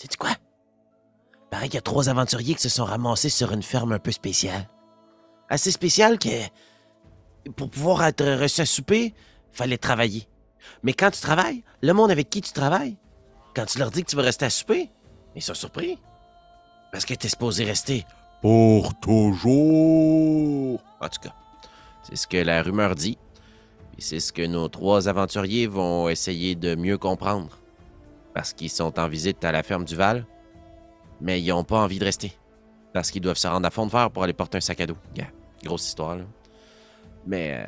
Sais-tu quoi? Pareil qu'il y a trois aventuriers qui se sont ramassés sur une ferme un peu spéciale. Assez spéciale que, pour pouvoir être reçu à souper, fallait travailler. Mais quand tu travailles, le monde avec qui tu travailles, quand tu leur dis que tu vas rester à souper, ils sont surpris. Parce que t'es supposé rester pour toujours. En tout cas, c'est ce que la rumeur dit. Et c'est ce que nos trois aventuriers vont essayer de mieux comprendre. Parce qu'ils sont en visite à la ferme du Val, mais ils n'ont pas envie de rester. Parce qu'ils doivent se rendre à fond de fer pour aller porter un sac à dos. Yeah, grosse histoire, là. Mais euh,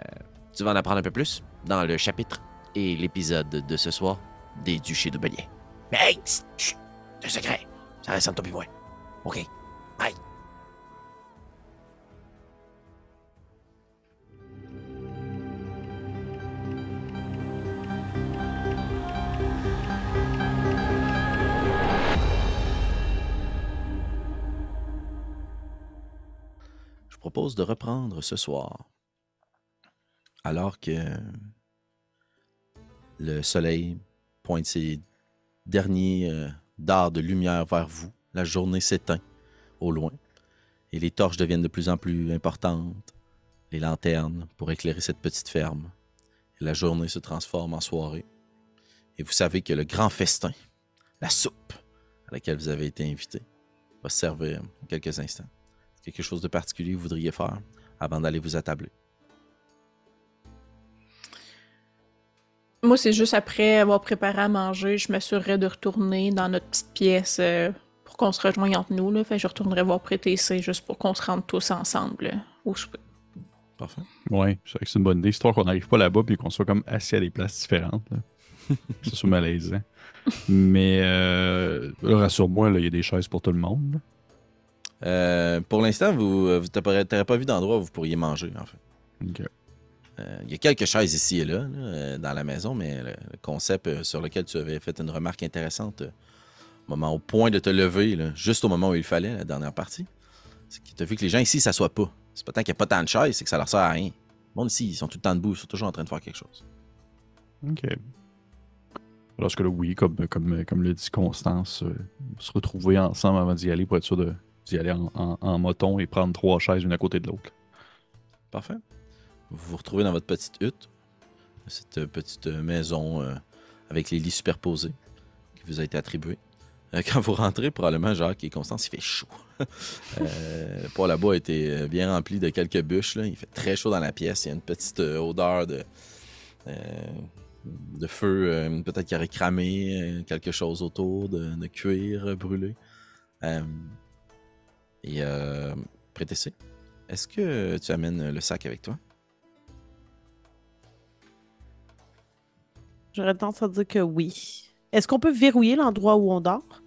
tu vas en apprendre un peu plus dans le chapitre et l'épisode de ce soir des Duchés de Belier. Mais hey, chut, c'est un secret. Ça reste entre toi. OK. Bye. Propose de reprendre ce soir, alors que le soleil pointe ses derniers euh, dards de lumière vers vous. La journée s'éteint au loin et les torches deviennent de plus en plus importantes, les lanternes pour éclairer cette petite ferme. Et la journée se transforme en soirée. Et vous savez que le grand festin, la soupe à laquelle vous avez été invité, va se servir en quelques instants. Quelque chose de particulier que vous voudriez faire avant d'aller vous attabler? Moi, c'est juste après avoir préparé à manger, je m'assurerais de retourner dans notre petite pièce euh, pour qu'on se rejoigne entre nous. Là. Fait que je retournerai voir prêter c'est juste pour qu'on se rende tous ensemble au souper. Parfait. Ouais, c'est vrai que c'est une bonne idée. Histoire qu'on n'arrive pas là-bas puis qu'on soit comme assis à des places différentes. ça soit malaisant. Mais euh, rassure-moi, là, il y a des chaises pour tout le monde. Euh, pour l'instant, vous euh, vous n'aurez pas vu d'endroit où vous pourriez manger, en fait. Ok. Euh, Il y a quelques chaises ici et là, là, dans la maison, mais le, le concept sur lequel tu avais fait une remarque intéressante, au moment au point de te lever, là, juste au moment où il fallait, la dernière partie, c'est que tu as vu que les gens ici ne s'assoient pas. C'est pas tant qu'il n'y a pas tant de chaises, c'est que ça leur sert à rien. Le monde ici, ils sont tout le temps debout, ils sont toujours en train de faire quelque chose. Ok. Lorsque là, oui, comme, comme, comme le dit Constance, euh, se retrouver ensemble avant d'y aller pour être sûr de- d'y aller en, moton et prendre trois chaises une à côté de l'autre. Parfait. Vous vous retrouvez dans votre petite hutte, cette euh, petite euh, maison euh, avec les lits superposés qui vous a été attribuée. Quand vous rentrez, probablement, Jacques et Constance, il fait chaud. euh, à bois a été bien rempli de quelques bûches. là. Il fait très chaud dans la pièce. Il y a une petite odeur de, de feu, peut-être qu'il aurait cramé quelque chose autour, de, cuir brûlé. Et euh, Prétessé, est-ce que tu amènes le sac avec toi? J'aurais tendance à dire que oui. Est-ce qu'on peut verrouiller l'endroit où on dort?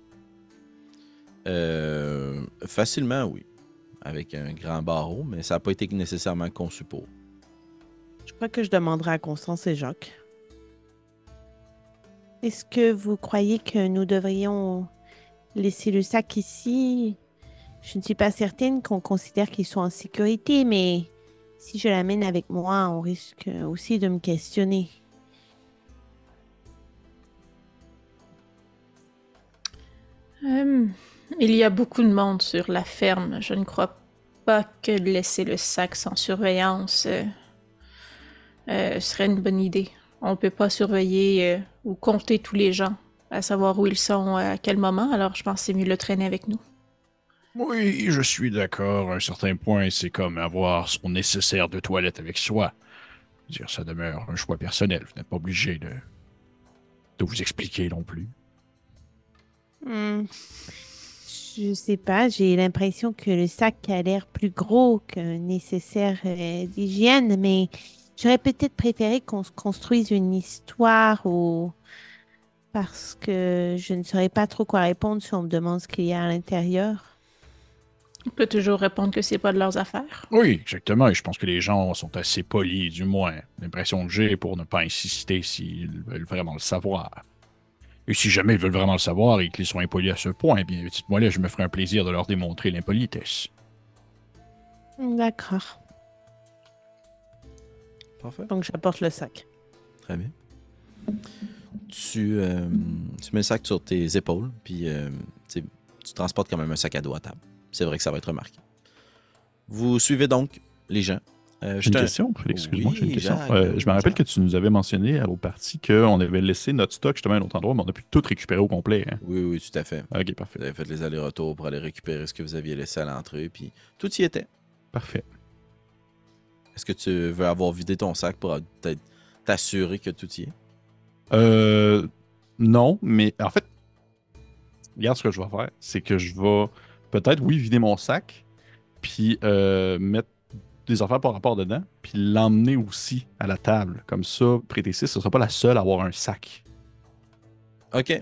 Euh, facilement, oui. Avec un grand barreau, mais ça n'a pas été nécessairement conçu pour. Je crois que je demanderai à Constance et Jacques. Est-ce que vous croyez que nous devrions laisser le sac ici? Je ne suis pas certaine qu'on considère qu'ils sont en sécurité, mais si je l'amène avec moi, on risque aussi de me questionner. Euh, il y a beaucoup de monde sur la ferme. Je ne crois pas que laisser le sac sans surveillance euh, euh, serait une bonne idée. On ne peut pas surveiller ou compter tous les gens, à savoir où ils sont à quel moment, alors je pense que c'est mieux le traîner avec nous. Oui, je suis d'accord. À un certain point, c'est comme avoir son nécessaire de toilette avec soi. Dire, ça demeure un choix personnel. Vous n'êtes pas obligé de, de vous expliquer non plus. Hmm. Je sais pas, j'ai l'impression que le sac a l'air plus gros qu'un nécessaire euh, d'hygiène, mais j'aurais peut-être préféré qu'on se construise une histoire ou parce que je ne saurais pas trop quoi répondre si on me demande ce qu'il y a à l'intérieur. On peut toujours répondre que c'est pas de leurs affaires. Oui, exactement. Et je pense que les gens sont assez polis, du moins. L'impression que j'ai pour ne pas insister s'ils veulent vraiment le savoir. Et si jamais ils veulent vraiment le savoir et qu'ils sont impolis à ce point, eh bien, dites-moi là, je me ferai un plaisir de leur démontrer l'impolitesse. D'accord. Parfait. Donc j'apporte le sac. Très bien. tu, euh, tu mets le sac sur tes épaules, puis euh, tu transportes quand même un sac à dos à table. C'est vrai que ça va être remarqué. Vous suivez donc les gens. Euh, J'ai une question, Félix, excuse-moi, j'ai une Oui, question. Jacques, Euh, oui, je me rappelle Jacques. que tu nous avais mentionné à l'autre partie qu'on avait laissé notre stock justement à un autre endroit, mais on a pu tout récupérer au complet. hein. Oui, oui, tout à fait. Ok, Vous parfait. avez fait les allers-retours pour aller récupérer ce que vous aviez laissé à l'entrée, puis tout y était. Parfait. Est-ce que tu veux avoir vidé ton sac pour peut-être t'assurer que tout y est? Euh, non, mais en fait, regarde ce que je vais faire. C'est que je vais peut-être, oui, vider mon sac, puis euh, mettre des affaires par rapport dedans, puis l'emmener aussi à la table. Comme ça, Prêté 6, ce sera pas la seule à avoir un sac. OK.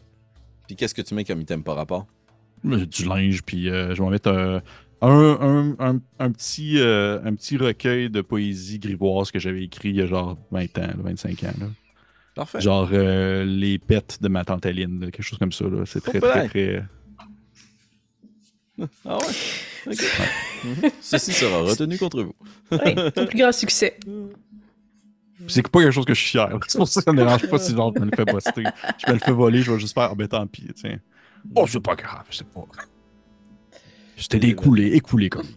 Puis qu'est-ce que tu mets comme item par rapport? Euh, Du linge, puis euh, je vais mettre un, un, un- un- un petit, euh, un petit recueil de poésie grivoise que j'avais écrit il y a genre 20 ans, là, 25 ans. là. Parfait. Genre les pets de ma tante Aline, quelque chose comme ça. C'est très, très, très. Ah ouais? OK. Mhm. Ceci sera retenu contre vous. Oui, ton plus grand succès. C'est pas quelque chose que je suis fier. C'est pour ça que ça me dérange pas si genre je me le fais buster. Je me le fais voler, je vais juste faire, ah ben tant pis, tiens. Oh, c'est pas grave, c'est pas. C'était découlé, écoulé comme.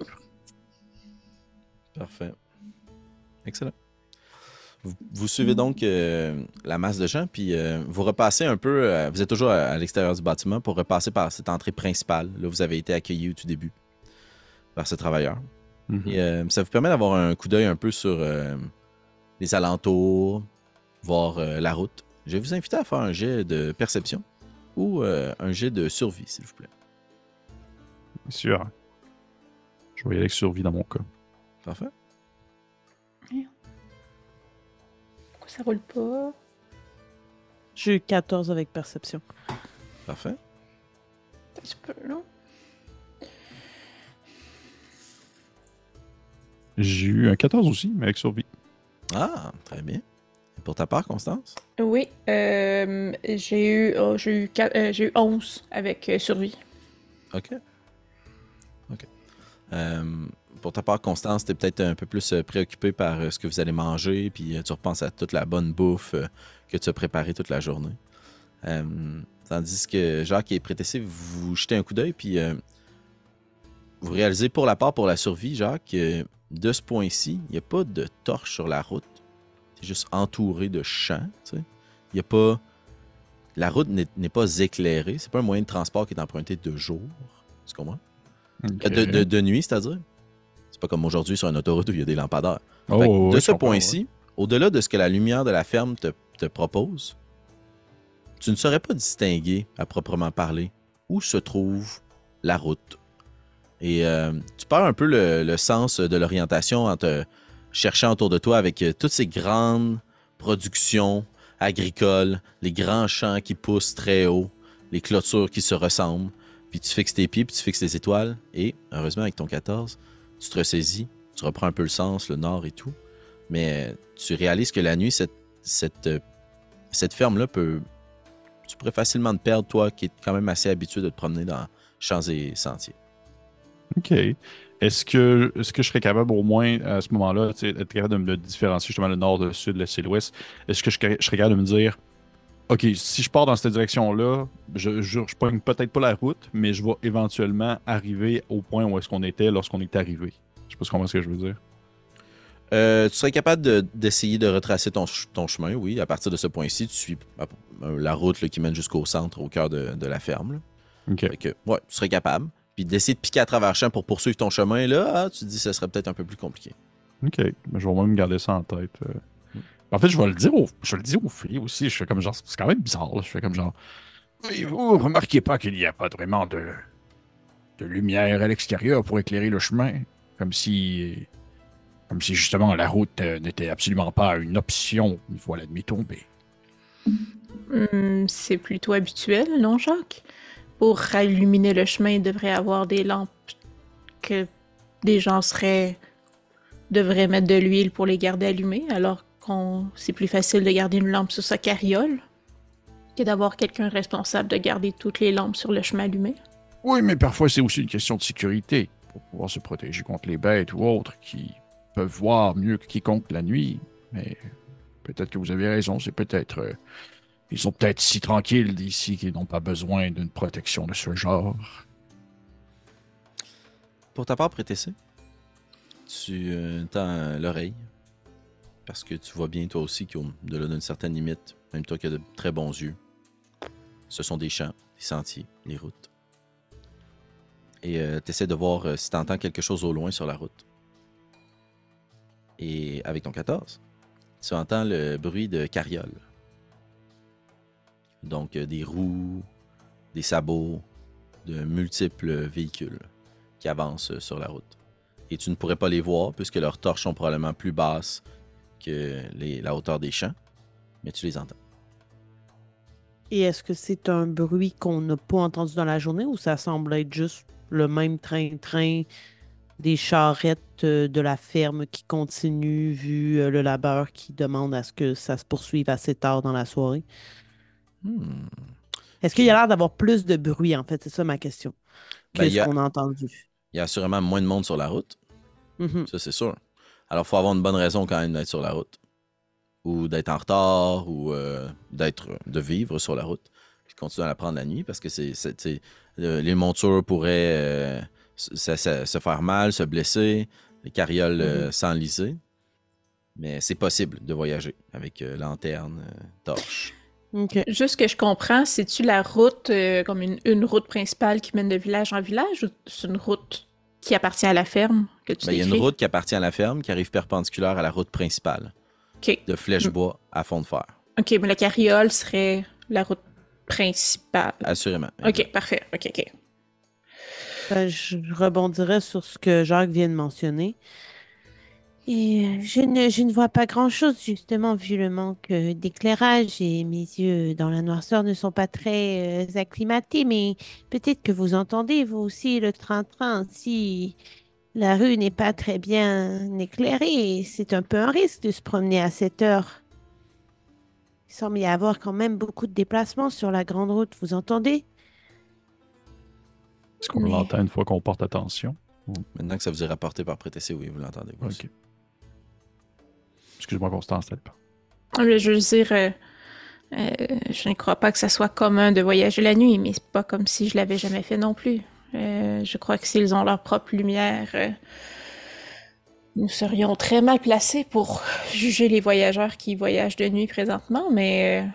Parfait. Excellent. Vous, vous suivez donc euh, la masse de gens, puis euh, vous repassez un peu. euh, vous êtes toujours à, à l'extérieur du bâtiment pour repasser par cette entrée principale. Là, vous avez été accueilli au tout début par ce travailleur. Mhm. Et euh, ça vous permet d'avoir un coup d'œil un peu sur les alentours, voir la route. Je vais vous inviter à faire un jet de perception ou un jet de survie, s'il vous plaît. Bien sûr. Je vais y aller avec survie dans mon cas. Parfait. Pourquoi ça roule pas? J'ai eu 14 avec perception. Parfait. Un petit peu, non? J'ai eu un 14 aussi, mais avec survie. Ah, très bien. Et pour ta part, Constance? Oui, euh, j'ai eu, oh, j'ai eu, quatre- euh, j'ai eu 11 avec euh, survie. OK. OK. Pour ta part, Constance, t'es peut-être un peu plus euh, préoccupé par euh, ce que vous allez manger, puis euh, tu repenses à toute la bonne bouffe que tu as préparée toute la journée. Euh, tandis que Jacques et Prétessé, vous jetez un coup d'œil, puis euh, vous réalisez pour la part, pour la survie, Jacques, de ce point-ci, il n'y a pas de torche sur la route. C'est juste entouré de champs, tu. Il n'y a pas... La route n'est pas éclairée. C'est pas un moyen de transport qui est emprunté de jour. Tu comprends? Ok. De, de- de nuit, c'est-à-dire? C'est pas comme aujourd'hui sur une autoroute où il y a des lampadaires. Oh, Fait de ce point-ci, au-delà de ce que la lumière de la ferme te, te propose, tu ne saurais pas distinguer, à proprement parler, où se trouve la route. Et euh, tu perds un peu le, le sens de l'orientation en te cherchant autour de toi avec euh, toutes ces grandes productions agricoles, les grands champs qui poussent très haut, les clôtures qui se ressemblent, puis tu fixes tes pieds, puis tu fixes les étoiles, et heureusement avec ton 14, tu te ressaisis, tu reprends un peu le sens, le nord et tout, mais tu réalises que la nuit, cette, cette, euh, cette ferme-là peut... Tu pourrais facilement te perdre, toi qui es quand même assez habitué de te promener dans champs et sentiers. OK. Est-ce que, est que je serais capable au moins à ce moment-là, être capable de me différencier justement le nord, le sud, l'est et l'ouest? Est-ce que je serais capable de me dire, OK, si je pars dans cette direction-là, je, je, je pogne peut-être pas la route, mais je vais éventuellement arriver au point où est-ce qu'on était lorsqu'on est arrivé. Je sais pas si tu comprends ce que je veux dire. Euh, tu serais capable de- d'essayer de, retracer ton, ch- ton chemin, oui. À partir de ce point-ci, tu suis euh, la route là, qui mène jusqu'au centre, au cœur de, de la ferme. là. OK. Fait que, ouais, tu serais capable. Puis d'essayer de piquer à travers le champ pour poursuivre ton chemin, là, ah, tu te dis que ce serait peut-être un peu plus compliqué. OK. Mais je vais même garder ça en tête. euh. En fait, je vais le dire aux, je vais le dire aux filles aussi. Je fais comme genre, c'est quand même bizarre. là. Je fais comme genre, Et vous remarquez pas qu'il n'y a pas vraiment de, de lumière à l'extérieur pour éclairer le chemin? Comme si. Comme si justement la route euh, n'était absolument pas une option une fois la nuit tombée. Hmm, c'est plutôt habituel, non, Jacques? Pour illuminer le chemin, il devrait avoir des lampes que des gens seraient devraient mettre de l'huile pour les garder allumées, alors qu'on c'est plus facile de garder une lampe sur sa carriole que d'avoir quelqu'un responsable de garder toutes les lampes sur le chemin allumé. Oui, mais parfois c'est aussi une question de sécurité pour pouvoir se protéger contre les bêtes ou autres qui peuvent voir mieux que quiconque la nuit. Mais peut-être que vous avez raison, c'est peut-être euh, Ils sont peut-être si tranquilles d'ici qu'ils n'ont pas besoin d'une protection de ce genre. Pour ta part, Prétessé, tu euh, tends l'oreille. Parce que tu vois bien, toi aussi, qu'au-delà d'une certaine limite, même toi qui as de très bons yeux, ce sont des champs, des sentiers, des routes. Et euh, tu essaies de voir euh, si tu entends quelque chose au loin sur la route. Et avec ton 14, tu entends le bruit de carriole. Donc euh, des roues, des sabots, de multiples véhicules qui avancent sur la route. Et tu ne pourrais pas les voir puisque leurs torches sont probablement plus basses que les- la hauteur des champs, mais tu les entends. Et est-ce que c'est un bruit qu'on n'a pas entendu dans la journée ou ça semble être juste le même train-train des charrettes euh, de la ferme qui continue vu euh, le labeur qui demande à ce que ça se poursuive assez tard dans la soirée? Hmm. Est-ce qu'il y a l'air d'avoir plus de bruit, en fait? C'est ça ma question. Que Ben, y ce qu'on a entendu. Il y a assurément moins de monde sur la route, Mhm. ça c'est sûr. Alors il faut avoir une bonne raison quand même d'être sur la route. Ou d'être en retard, ou euh, d'être de vivre sur la route. Puis continuer à la prendre la nuit parce que c'est, euh, les montures pourraient euh, se, se- se faire mal, se blesser, les carrioles euh, s'enliser. Mais c'est possible de voyager avec lanterne, torche. Juste que je comprends, c'est-tu la route, euh, comme une, une route principale qui mène de village en village, ou c'est une route qui appartient à la ferme que tu Ben, il y a une route qui appartient à la ferme qui arrive perpendiculaire à la route principale OK. de flèche-bois à fond de fer. OK, mais la carriole serait la route principale. Assurément. OK, parfait. OK, OK. Ben, je rebondirai sur ce que Jacques vient de mentionner. Et euh, je ne, je ne vois pas grand-chose, justement, vu le manque euh, d'éclairage et mes yeux dans la noirceur ne sont pas très euh, acclimatés, mais peut-être que vous entendez, vous aussi, le train-train. Si la rue n'est pas très bien éclairée, c'est un peu un risque de se promener à cette heure. Il semble y avoir quand même beaucoup de déplacements sur la grande route, vous entendez? Est-ce qu'on Mais- l'entend une fois qu'on porte attention? Maintenant que ça vous est rapporté par Prétessé, oui, vous l'entendez. vous aussi. Excuse-moi, Constance, t'aides pas. Ah, Je veux dire, euh, euh, je ne crois pas que ça soit commun de voyager la nuit, mais c'est pas comme si je l'avais jamais fait non plus. Euh, je crois que s'ils ont leur propre lumière, nous serions très mal placés pour juger les voyageurs qui voyagent de nuit présentement, mais...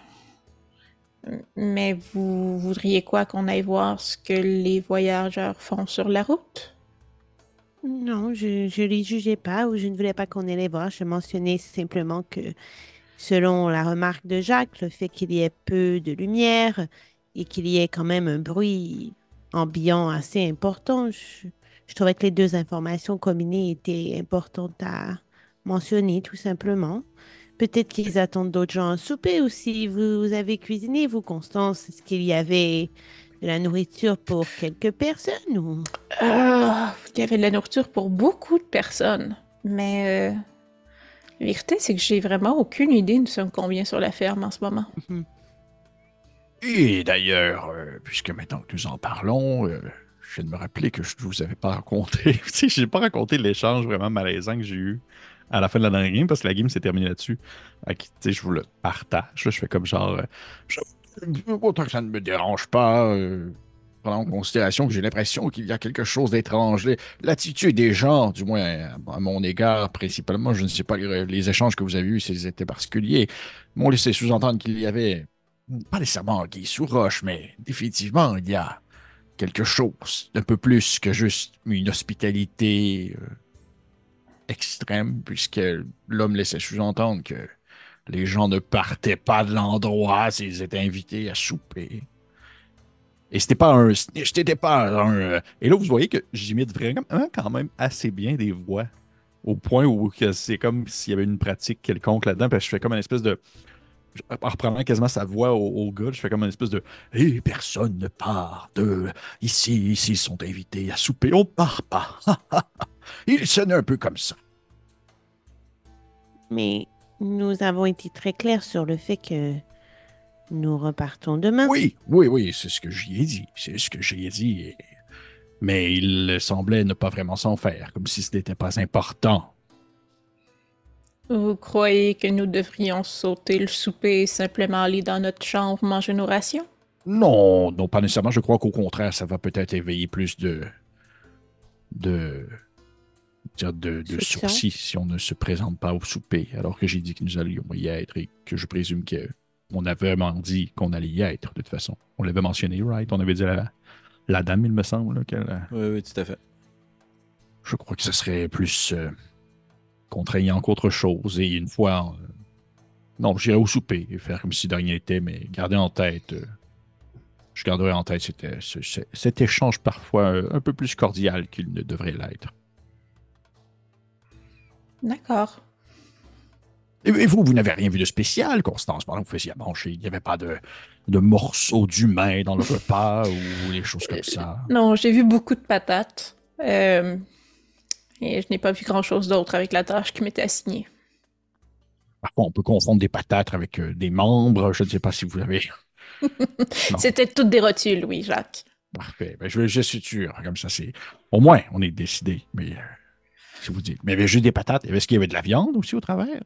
mais vous voudriez quoi qu'on aille voir ce que les voyageurs font sur la route? Non, je ne les jugeais pas ou je ne voulais pas qu'on ait les voir. Je mentionnais simplement que, selon la remarque de Jacques, le fait qu'il y ait peu de lumière et qu'il y ait quand même un bruit ambiant assez important, je, je trouvais que les deux informations combinées étaient importantes à mentionner, tout simplement. Peut-être qu'ils attendent d'autres gens à souper ou si vous avez cuisiné, vous, Constance, est-ce qu'il y avait de la nourriture pour quelques personnes ou... Ah, il y avait de la nourriture pour beaucoup de personnes. Mais euh, la vérité, c'est que j'ai vraiment aucune idée nous sommes combien sur la ferme en ce moment. Et d'ailleurs, euh, puisque maintenant que nous en parlons, euh, je viens de me rappeler que je ne vous avais pas raconté. tu sais, j'ai pas raconté l'échange vraiment malaisant que j'ai eu à la fin de la dernière game parce que la game s'est terminée là-dessus. Fait que, Tu sais, je vous le partage. là. je fais comme genre. euh, Je- Autant que ça ne me dérange pas, euh, prenant en considération que j'ai l'impression qu'il y a quelque chose d'étrange. L'attitude des gens, du moins à, mon égard, principalement, je ne sais pas les, échanges que vous avez eus, s'ils étaient particuliers, m'ont laissé sous-entendre qu'il y avait, pas nécessairement Guy sous roche, mais définitivement, il y a quelque chose d'un peu plus que juste une hospitalité euh, extrême, puisque l'homme laissait sous-entendre que les gens ne partaient pas de l'endroit s'ils étaient invités à souper. Et c'était pas un pas un. euh, Et là, vous voyez que j'imite vraiment quand même assez bien des voix. Au point où c'est comme s'il y avait une pratique quelconque là-dedans. Parce que je fais comme une espèce de. En reprenant quasiment sa voix au, au gars, je fais comme une espèce de. Et personne ne part de. Ici, ici, ils sont invités à souper. On part pas. Il sonnait un peu comme ça. Mais nous avons été très clairs sur le fait que nous repartons demain. Oui, oui, oui, c'est ce que j'y ai dit. C'est ce que j'y ai dit. Mais il semblait ne pas vraiment s'en faire, comme si ce n'était pas important. Vous croyez que nous devrions sauter le souper et simplement aller dans notre chambre manger nos rations? Non, non, pas nécessairement. Je crois qu'au contraire, ça va peut-être éveiller plus de. de. Dire de, de si on ne se présente pas au souper, alors que j'ai dit que nous allions y être et que je présume que on avait vraiment dit qu'on allait y être, de toute façon. On l'avait mentionné, right? On avait dit à la, la dame, il me semble, là, qu'elle. Oui, oui, tout à fait. Je crois que ce serait plus euh, contraignant qu'autre chose. Et une fois. euh, non, j'irai au souper et faire comme si de rien n'était, mais garder en tête. euh, je garderai en tête cet, ce- ce- cet échange parfois un peu plus cordial qu'il ne devrait l'être. D'accord. Et, vous, vous n'avez rien vu de spécial, Constance, pendant que vous faisiez à manger. Il n'y avait pas de, de morceaux d'humain dans le repas ou des choses comme ça? Non, j'ai vu beaucoup de patates. Euh, et je n'ai pas vu grand-chose d'autre avec la tâche qui m'était assignée. Parfois, on peut confondre des patates avec euh, des membres. Je ne sais pas si vous avez. C'était toutes des rotules, oui, Jacques. Parfait. Ben, je, je suis sûr. Comme ça, c'est. Au moins, on est décidé. Mais. euh, si vous dites. Mais il y avait juste des patates. Est-ce qu'il y avait de la viande aussi au travers?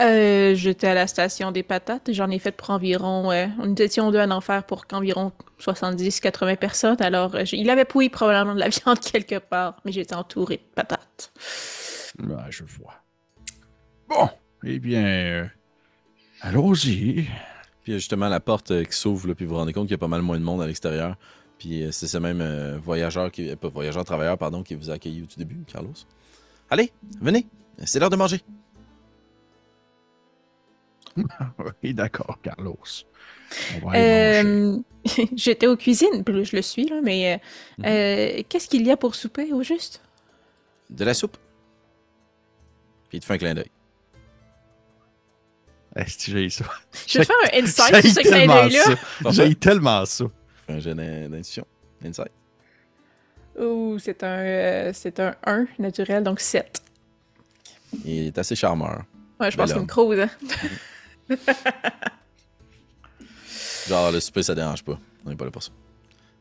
Euh, J'étais à la station des patates j'en ai fait pour environ. euh, nous étions deux à en faire pour qu'environ 70-80 personnes. Alors, euh, il avait pouillé probablement de la viande quelque part, mais j'étais entouré de patates. Ah, je vois. Bon. Eh bien. euh, Allons-y. Puis il y a justement la porte euh, qui s'ouvre, là, puis vous vous rendez compte qu'il y a pas mal moins de monde à l'extérieur. Puis euh, c'est ce même euh, voyageur, qui, euh, pas voyageur, travailleur, pardon, qui vous a accueilli au tout début, Carlos. Allez, venez, c'est l'heure de manger. Oui, d'accord, Carlos. On va aller manger. Euh, J'étais aux cuisines, puis je le suis, là, mais euh, Mhm. euh, qu'est-ce qu'il y a pour souper au juste? De la soupe. Puis il te fait un clin d'œil. Est-ce que j'ai ça? Je vais faire un insight sur ce clin tellement d'œil-là. J'ai tellement ça. Un jeu d'in- d'intuition. Insight. Ouh, c'est un, euh, c'est un 1 naturel, donc 7. Il est assez charmeur. Ouais, je pense qu'il me crouse, hein. Genre, le souper, ça dérange pas. On n'est pas là pour ça.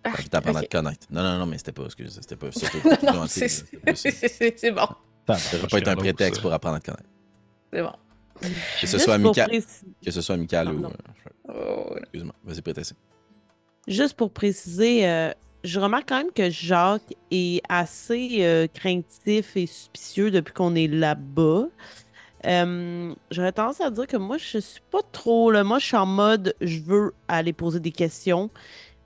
Ah, qu'il t'apprend à te connaître. Non, non, non, mais c'était pas, excuse, c'était pas. C'était Non, pas non, gentil, c'est bon. Ça devrait pas être un prétexte pour apprendre à te connaître. C'est bon. Que ce soit amical, que ce soit amical ou. Pardon. euh, Oh, Excuse-moi, vas-y, prétexte. Juste pour préciser, euh, je remarque quand même que Jacques est assez euh, craintif et suspicieux depuis qu'on est là-bas. Euh, J'aurais tendance à dire que moi, je suis pas trop. Là. Moi, je suis en mode, je veux aller poser des questions.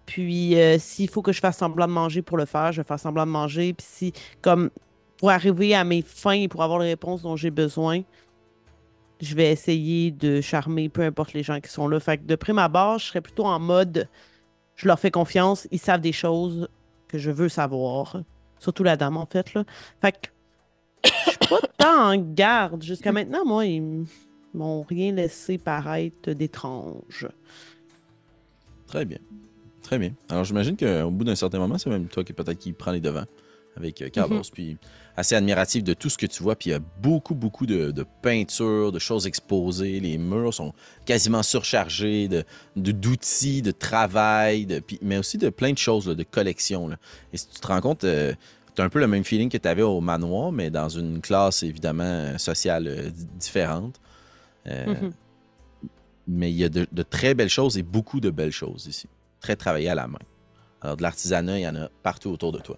Puis, euh, s'il faut que je fasse semblant de manger pour le faire, je vais faire semblant de manger. Puis, si, comme, pour arriver à mes fins et pour avoir les réponses dont j'ai besoin, je vais essayer de charmer peu importe les gens qui sont là. Fait que de prime abord, je serais plutôt en mode je leur fais confiance, ils savent des choses que je veux savoir. Surtout la dame, en fait. Là. Fait que je suis pas tant en garde. Jusqu'à maintenant, moi, ils m'ont rien laissé paraître d'étrange. Très bien. Très bien. Alors, j'imagine qu'au bout d'un certain moment, c'est même toi qui peut-être qui prend les devants avec euh, Carlos, puis assez admiratif de tout ce que tu vois. Puis il y a beaucoup, beaucoup de, de peintures, de choses exposées. Les murs sont quasiment surchargés de d'outils, de, travail, de, puis- mais aussi de plein de choses, là, de collections. là. Et si tu te rends compte, tu as un peu le même feeling que tu avais au manoir, mais dans une classe évidemment euh, sociale euh, di- différente. Euh, Mhm. mais il y a de, de très belles choses et beaucoup de belles choses ici. Très travaillées à la main. Alors, de l'artisanat, il y en a partout autour de toi.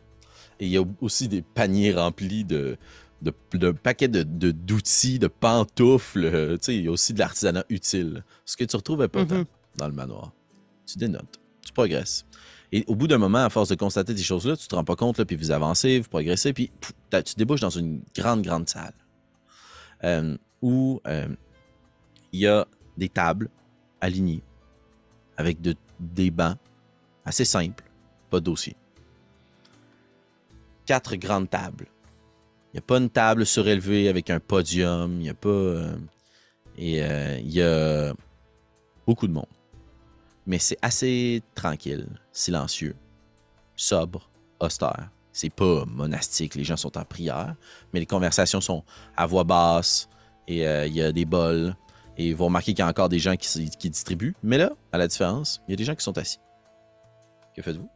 Et il y a aussi des paniers remplis de, de, de paquets de, d'outils, de pantoufles. euh, Tu sais, il y a aussi de l'artisanat utile. Ce que tu retrouvais pas Mhm. dans le manoir. Tu dénotes, tu progresses. Et au bout d'un moment, à force de constater ces choses-là, tu te rends pas compte, là, puis vous avancez, vous progressez, puis pff, tu débouches dans une grande, grande salle euh, où euh, il y a des tables alignées avec de- des bancs assez simples, pas de dossier. Quatre grandes tables. Il n'y a pas une table surélevée avec un podium, il n'y a pas. euh, et euh, il y a beaucoup de monde. Mais c'est assez tranquille, silencieux, sobre, austère. C'est pas monastique, les gens sont en prière, mais les conversations sont à voix basse et euh, il y a des bols. Et vous remarquez qu'il y a encore des gens qui, qui distribuent. Mais là, à la différence, il y a des gens qui sont assis. Que faites-vous?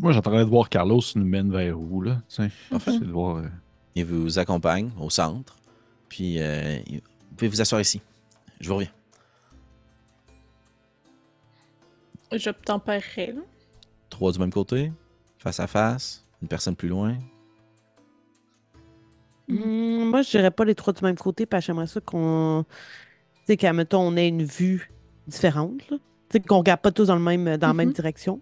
Moi, j'entendrais de voir Carlos nous mène vers où, là. de voir. euh, il vous accompagne au centre. Puis, euh, vous pouvez vous asseoir ici. Je vous reviens. J'obtempérerai, là. Trois du même côté, face à face, une personne plus loin. Hmm, moi, je dirais pas les trois du même côté, parce que j'aimerais ça qu'on. Tu sais, qu'à mettons, on ait une vue différente. là. Tu sais, qu'on regarde pas tous dans, le même, dans la même Mhm. direction.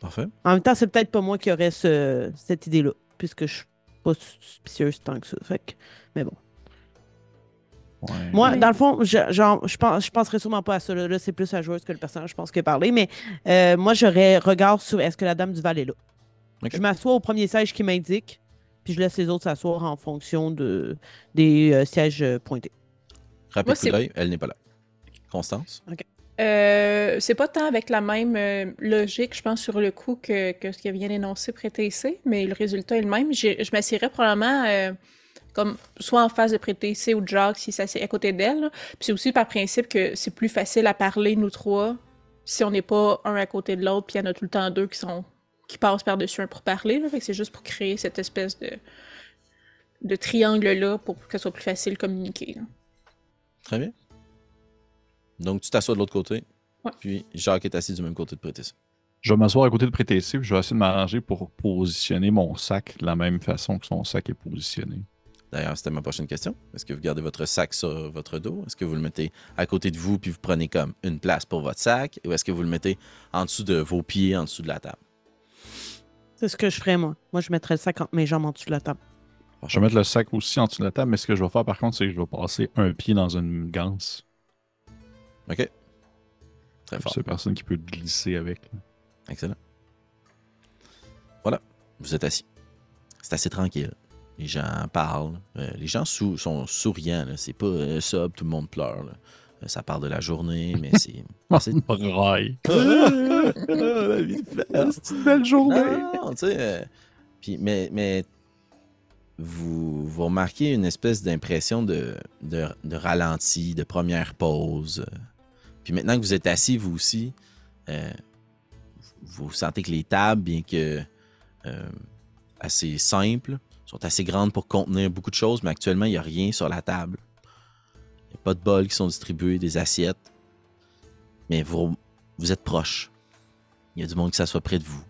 Parfait. En même temps, c'est peut-être pas moi qui aurais ce- cette idée-là, puisque je suis pas suspicieuse tant que ça. Fait que- Mais bon. Ouais. Moi, dans le fond, je, genre, je, pense, je penserais sûrement pas à ça. Là, Là, c'est plus la joueuse que le personnage, je pense, qui a parlé. Mais euh, moi, j'aurais regard sur est-ce que la dame du Val est là. Je m'assois au premier siège qui m'indique, puis je laisse les autres s'asseoir en fonction de, des euh, sièges euh, pointés. Rapide coup d'œil, elle n'est pas là. Constance? Euh, c'est pas tant avec la même euh, logique, je pense, sur le coup que, ce qui vient d'énoncer prêté ici, mais le résultat est le même. Je m'assierais probablement euh, comme soit en face de ici ou de Jacques si ça c'est à côté d'elle. c'est aussi par principe que c'est plus facile à parler, nous trois, si on n'est pas un à côté de l'autre, puis il y en a tout le temps deux qui sont qui passent par-dessus un pour parler. C'est juste pour créer cette espèce de, de triangle-là pour que ce soit plus facile de communiquer. Très bien. Donc, tu t'assois de l'autre côté. Ouais. Puis, Jacques est assis du même côté de Prétis. Je vais m'asseoir à côté de Prétessé, puis je vais essayer de m'arranger pour positionner mon sac de la même façon que son sac est positionné. D'ailleurs, c'était ma prochaine question. Est-ce que vous gardez votre sac sur votre dos? Est-ce que vous le mettez à côté de vous puis vous prenez comme une place pour votre sac? Ou est-ce que vous le mettez en dessous de vos pieds, en dessous de la table? C'est ce que je ferais, moi. Moi, je mettrais le sac entre mes jambes en dessous de la table. Je vais mettre le sac aussi en dessous de la table, mais ce que je vais faire par contre, c'est que je vais passer un pied dans une ganse. OK? Très fort. ça, personne qui peut glisser avec. Excellent. Voilà, vous êtes assis. C'est assez tranquille. Les gens parlent. euh, les gens sou- sont souriants. C'est pas euh, tout le monde pleure. là. Euh, Ça parle de la journée, mais c'est. c'est Braille. la vie de fer. C'est une belle journée. Non, euh, puis, mais, mais vous, vous remarquez une espèce d'impression de, de, de ralenti, de première pause. Puis maintenant que vous êtes assis, vous aussi, euh, vous sentez que les tables, bien que euh, assez simples, sont assez grandes pour contenir beaucoup de choses, mais actuellement, il n'y a rien sur la table. Il n'y a pas de bols qui sont distribués, des assiettes. Mais vous, êtes proches. Il y a du monde qui s'assoit près de vous.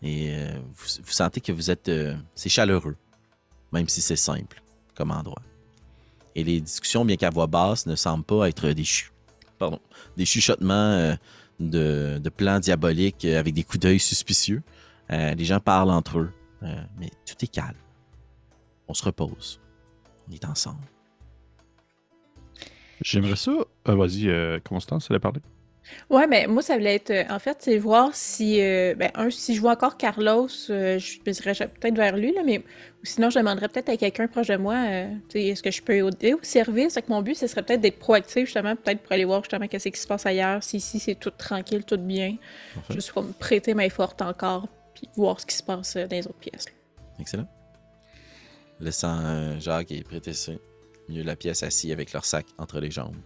Et euh, vous, vous sentez que vous êtes. c'est chaleureux, même si c'est simple comme endroit. Et les discussions, bien qu'à voix basse, ne semblent pas être chu- des chuchotements euh, de, plans diaboliques euh, avec des coups d'œil suspicieux. Euh, les gens parlent entre eux, mais tout est calme. On se repose. On est ensemble. J'aimerais ça. Vas-y, Constance, elle a parlé. Ouais, mais moi, ça voulait être. euh, en fait, c'est voir si. euh, ben, un, si je vois encore Carlos, euh, je me dirigerais peut-être vers lui, là, mais ou sinon, je demanderais peut-être à quelqu'un proche de moi, euh, tu sais, est-ce que je peux aider au service? Fait que mon but, ce serait peut-être d'être proactif, justement, peut-être pour aller voir justement qu'est-ce qui se passe ailleurs, si ici c'est tout tranquille, tout bien. Parfait. Juste pour me prêter main forte encore, puis voir ce qui se passe euh, dans les autres pièces. là. Excellent. Laissant euh, Jacques et Prétessé de la pièce assis avec leur sac entre les jambes.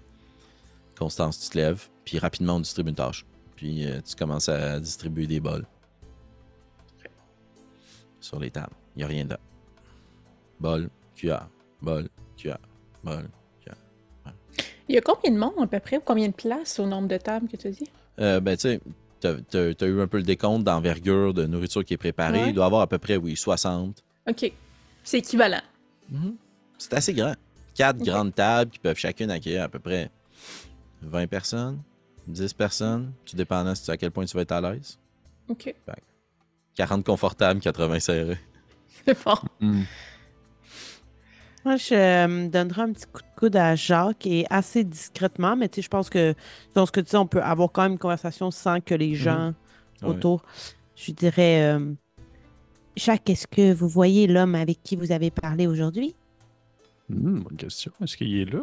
Constance, tu te lèves, puis rapidement on distribue une tâche. Puis euh, tu commences à distribuer des bols. Sur les tables. Il n'y a rien là. Bol, cuillère, bol, cuillère, bol. Il y a combien de monde à peu près, ou combien de places au nombre de tables que tu as dit? Euh, ben, tu sais, t'as- t'as eu un peu le décompte d'envergure de nourriture qui est préparée. Ouais. Il doit y avoir à peu près, oui, 60. Ok. C'est équivalent. Mhm. C'est assez grand. Quatre grandes tables qui peuvent chacune accueillir à peu près 20 personnes, 10 personnes, tout dépendant à quel point tu vas être à l'aise. Ok. 40 confortables, 80 serrés. C'est fort. Hmm. Moi, je euh, donnerais un petit coup de coude à Jacques et assez discrètement, mais tu sais, je pense que dans ce que tu dis, on peut avoir quand même une conversation sans que les gens Ouais. autour. Je dirais, euh, Jacques, est-ce que vous voyez l'homme avec qui vous avez parlé aujourd'hui? Hmm, bonne question. Est-ce qu'il est là?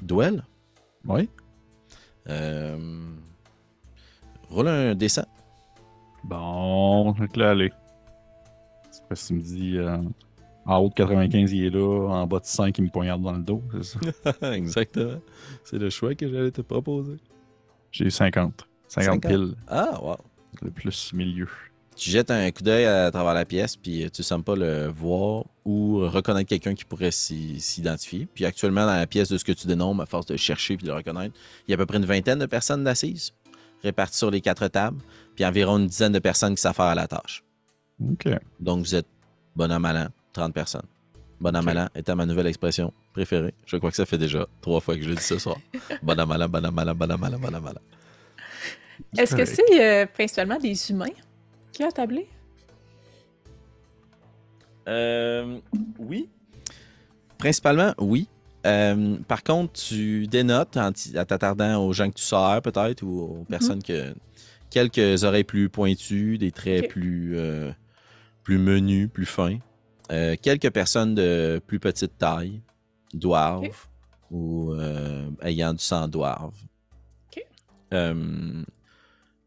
Duel. Oui. Euh... Roule un dessin. Bon, je vais aller. C'est parce que tu me dis euh, en haut de 95, il est là, en bas de 5, il me poignarde dans le dos, c'est ça? Exactement. C'est le choix que j'allais te proposer. J'ai 50. 50, 50. piles, Ah, wow. le plus milieu. Tu jettes un coup d'œil à travers la pièce, puis tu ne sembles pas le voir ou reconnaître quelqu'un qui pourrait s'y- s'identifier. Puis actuellement, dans la pièce de ce que tu dénombres, à force de chercher puis de le reconnaître, il y a à peu près une vingtaine de personnes d'assises réparties sur les quatre tables, puis environ une dizaine de personnes qui s'affairent à la tâche. OK. Donc, vous êtes bon à malin, 30 personnes. Bon à Ok. malin est à ma nouvelle expression préférée. Je crois que ça fait déjà trois fois que je le dis ce soir. Bon à malin, bon à malin, bon à malin, bon à malin. Est-ce que c'est euh, principalement des humains? Qui ont tablé? Euh, oui. Principalement, oui. Euh, par contre, tu dénotes en t'attardant aux gens que tu sers, peut-être, ou aux personnes que. Quelques oreilles plus pointues, des traits plus, euh, plus menus, plus fins. Euh, quelques personnes de plus petite taille, Ok. ou ayant du sang. Ok.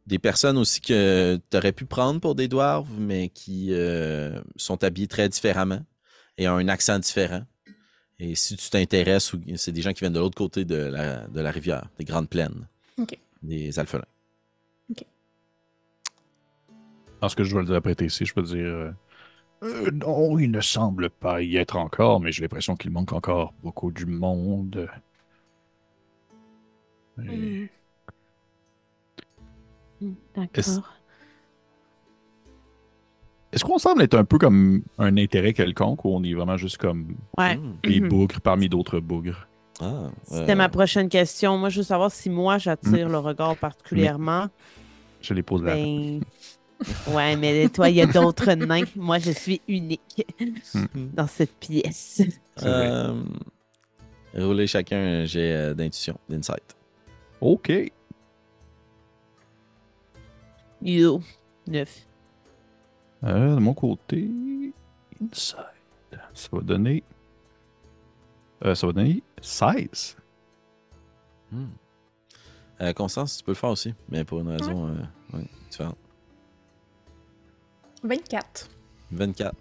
Des personnes aussi que tu aurais pu prendre pour des dwarves, mais qui euh, sont habillés très différemment et ont un accent différent. Et si tu t'intéresses, c'est des gens qui viennent de l'autre côté de la, de la rivière, des grandes plaines, Ok. des alphelins. Dans ce que je vais le dire après ici, je peux dire. euh, euh, non, il ne semble pas y être encore, mais j'ai l'impression qu'il manque encore beaucoup du monde. Et- Hmm, D'accord. Est-ce qu'on semble être un peu comme un intérêt quelconque ou on est vraiment juste comme Ouais. Des Mhm. bougres parmi d'autres bougres? Ah, C'était euh, ma prochaine question. Moi, je veux savoir si moi, j'attire le regard particulièrement. Je les pose là. Ben... Ouais, mais toi, il y a d'autres nains. Moi, je suis unique Hmm. dans cette pièce. Euh, roulez chacun un jet euh, d'intuition, d'insight. OK. Yo. Neuf. Euh, de mon côté, Inside. Ça va donner. Euh, ça va donner 16. Hmm. Euh, Constance, tu peux le faire aussi, mais pour une raison euh, ouais, différente. 24. 24.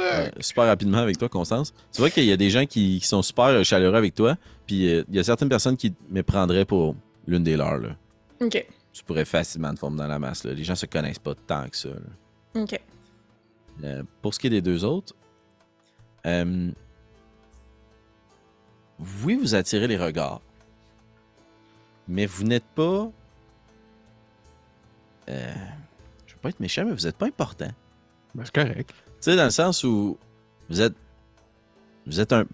Euh, super rapidement avec toi, Constance. Tu vois qu'il y a des gens qui, qui sont super chaleureux avec toi, puis euh, il y a certaines personnes qui te méprendraient pour l'une des leurs. là. Ok. Tu pourrais facilement te former dans la masse. là. Les gens se connaissent pas tant que ça. là. Ok. Euh, pour ce qui est des deux autres, euh, oui, vous attirez les regards, mais vous n'êtes pas. euh, je veux pas être méchant, mais vous n'êtes pas important. Ben, c'est correct. Tu sais, dans le sens où vous êtes. Vous êtes un.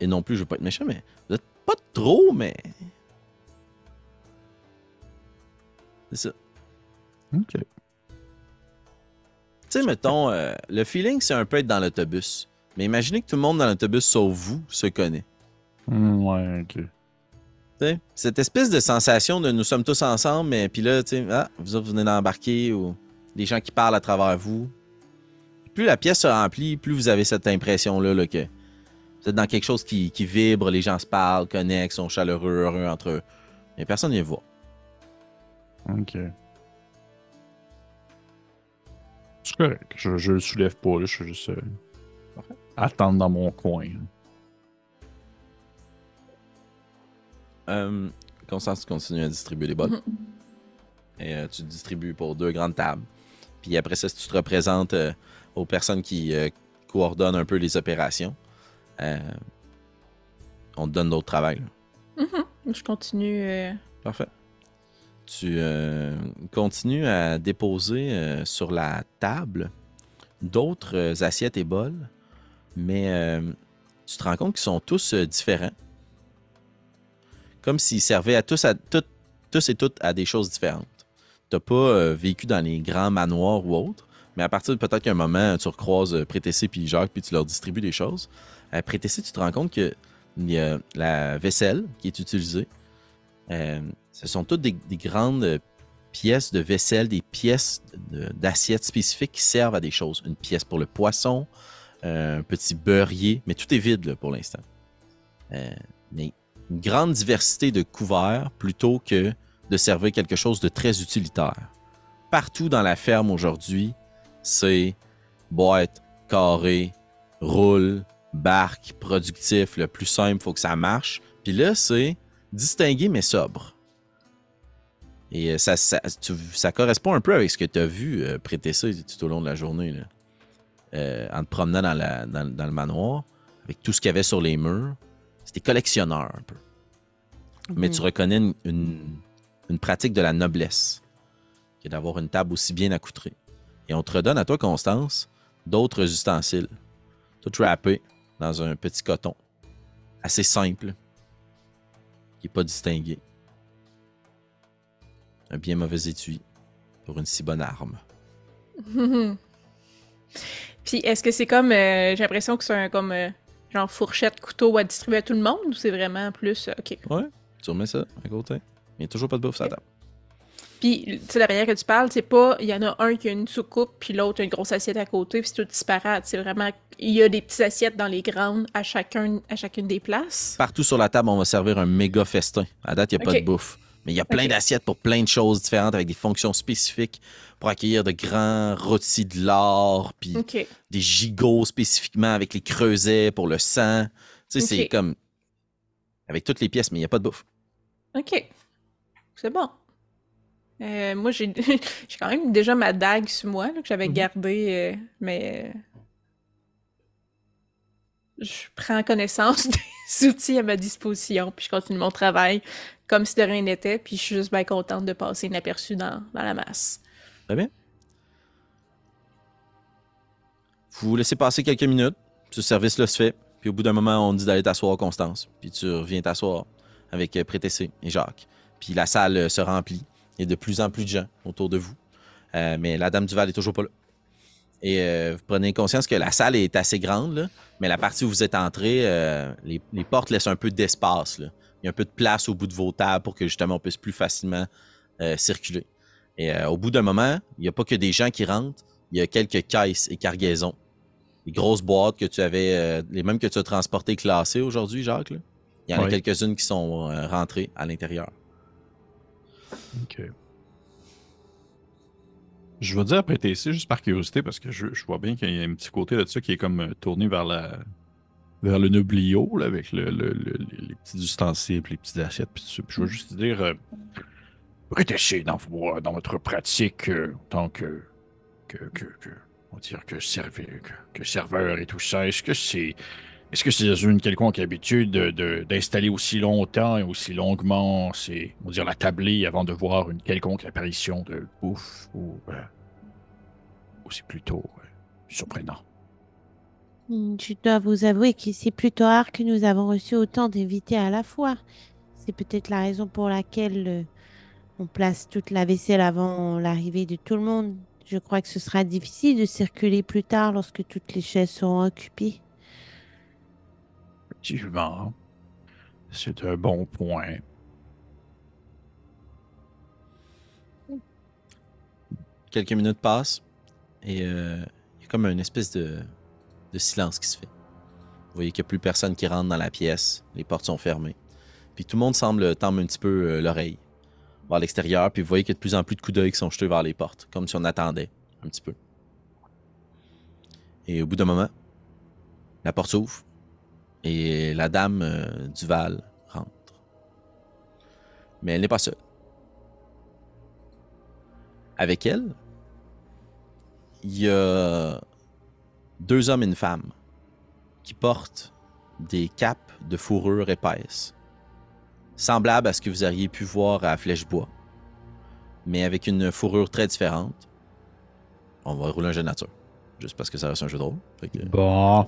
Et non plus, je veux pas être méchant, mais vous êtes pas trop, mais. C'est ça. OK. Tu sais, mettons, euh, le feeling, c'est un peu être dans l'autobus. Mais imaginez que tout le monde dans l'autobus, sauf vous, se connaît. Hmm, ouais, OK. Tu sais, cette espèce de sensation de nous sommes tous ensemble, mais puis là, tu sais, ah, vous autres, vous venez d'embarquer ou des gens qui parlent à travers vous. Plus la pièce se remplit, plus vous avez cette impression-là là, que vous êtes dans quelque chose qui, qui vibre, les gens se parlent, connectent, sont chaleureux, heureux entre eux. Mais personne ne les voit. OK. C'est correct. Je, je le soulève pas, là. Je suis juste. euh, attendre dans mon coin. Euh, Constance, tu continues à distribuer les. Mhm. Et euh, tu distribues pour deux grandes tables. Puis après ça, si tu te représentes euh, aux personnes qui euh, coordonnent un peu les opérations, euh, on te donne d'autres travail. là. Mhm. Je continue. euh, Parfait. Tu euh, continues à déposer euh, sur la table d'autres euh, assiettes et bols, mais tu te rends compte qu'ils sont tous différents. Comme s'ils servaient à tous, à, tous et toutes à des choses différentes. Tu n'as pas vécu dans les grands manoirs ou autres, mais à partir de peut-être qu'un moment, tu recroises Prétessé puis Jacques, puis tu leur distribues des choses. À Prétessé, tu te rends compte que y a la vaisselle qui est utilisée. Ce sont toutes des, des grandes euh, pièces de vaisselle, des pièces d'assiettes spécifiques qui servent à des choses. Une pièce pour le poisson, euh, un petit beurrier, mais tout est vide pour l'instant. Euh, mais une grande diversité de couverts plutôt que de servir quelque chose de très utilitaire. Partout dans la ferme aujourd'hui, c'est boîte, carré, roule, barque, productif, le plus simple, faut que ça marche. Puis là, c'est distingué mais sobre. Et euh, ça, ça, tu- ça correspond un peu avec ce que tu as vu euh, prêter ça tout au long de la journée. Là. Euh, en te promenant dans, la- dans- dans le manoir, avec tout ce qu'il y avait sur les murs. C'était collectionneur un peu. Mais tu reconnais une, une- une pratique de la noblesse, qui est d'avoir une table aussi bien accoutrée. Et on te redonne à toi, Constance, d'autres ustensiles, tout wrappé dans un petit coton, assez simple, qui n'est pas distingué. Un bien mauvais étui pour une si bonne arme. Puis est-ce que c'est comme. euh, J'ai l'impression que c'est un comme. euh, genre fourchette, couteau à distribuer à tout le monde ou c'est vraiment plus. euh, ok. Ouais, tu remets ça à côté. Il n'y a toujours pas de bouffe sur la table. Puis, tu sais, la manière que tu parles, c'est pas. Il y en a un qui a une soucoupe, puis l'autre a une grosse assiette à côté, puis c'est tout disparate. C'est vraiment. Il y a des petites assiettes dans les grandes à, chacun, à chacune des places. Partout sur la table, on va servir un méga festin. À date, il n'y a pas de bouffe. Mais il y a plein d'assiettes pour plein de choses différentes avec des fonctions spécifiques pour accueillir de grands rôtis de l'or, puis des gigots spécifiquement avec les creusets pour le sang. Tu sais, c'est comme. Avec toutes les pièces, mais il n'y a pas de bouffe. Ok. C'est bon. Euh, moi, j'ai quand même déjà ma dague sur moi, là, que j'avais Mhm. gardée, euh, mais. Je prends connaissance des outils à ma disposition, puis je continue mon travail comme si de rien n'était, puis je suis juste bien contente de passer inaperçue dans, la masse. Très bien. Vous vous laissez passer quelques minutes. Ce service-là se fait. Puis au bout d'un moment, on dit d'aller t'asseoir, Constance. Puis tu reviens t'asseoir avec euh, Prétessé et Jacques. Puis la salle euh, se remplit. Il y a de plus en plus de gens autour de vous. Euh, mais la Dame Duval est toujours pas là. Et euh, vous prenez conscience que la salle est assez grande, là, mais la partie où vous êtes entré, euh, les, les portes laissent un peu d'espace. là. Il y a un peu de place au bout de vos tables pour que justement on puisse plus facilement euh, circuler. Et au bout d'un moment, il n'y a pas que des gens qui rentrent, il y a quelques caisses et cargaisons. Les grosses boîtes que tu avais, les mêmes que tu as transportées classées aujourd'hui, Jacques. là. Il y en a quelques-unes qui sont rentrées à l'intérieur. Ok. Je vais dire après TC juste par curiosité parce que je, vois bien qu'il y a un petit côté de ça qui est comme euh, tourné vers vers le noblio là, avec le, le- le- les, petits ustensiles, les petites assiettes. Puis tout ça. Je veux juste dire, euh, Prétessé, dans, votre pratique euh, en tant que, que, que serveur et tout ça, est-ce que c'est est-ce que c'est une quelconque habitude de- de- d'installer aussi longtemps et aussi longuement, c'est, on la tablée avant de voir une quelconque apparition de bouffe ou, euh, c'est plutôt euh, surprenant? Hmm, Je dois vous avouer que c'est plutôt rare que nous avons reçu autant d'invités à la fois. C'est peut-être la raison pour laquelle euh, on place toute la vaisselle avant l'arrivée de tout le monde. Je crois que ce sera difficile de circuler plus tard lorsque toutes les chaises seront occupées. Effectivement, c'est un bon point. Quelques minutes passent et euh, il y a comme une espèce de, silence qui se fait. Vous voyez qu'il n'y a plus personne qui rentre dans la pièce, les portes sont fermées. Puis tout le monde semble tendre un petit peu euh, l'oreille vers l'extérieur, puis vous voyez qu'il y a de plus en plus de coups d'œil qui sont jetés vers les portes, comme si on attendait un petit peu. Et au bout d'un moment, la porte s'ouvre et la dame euh, Duval rentre. Mais elle n'est pas seule. Avec elle, il y a deux hommes et une femme qui portent des capes de fourrure épaisse, semblables à ce que vous auriez pu voir à Flèche-Bois, mais avec une fourrure très différente. On va rouler un jeu de nature, juste parce que ça reste un jeu de rôle. Bon.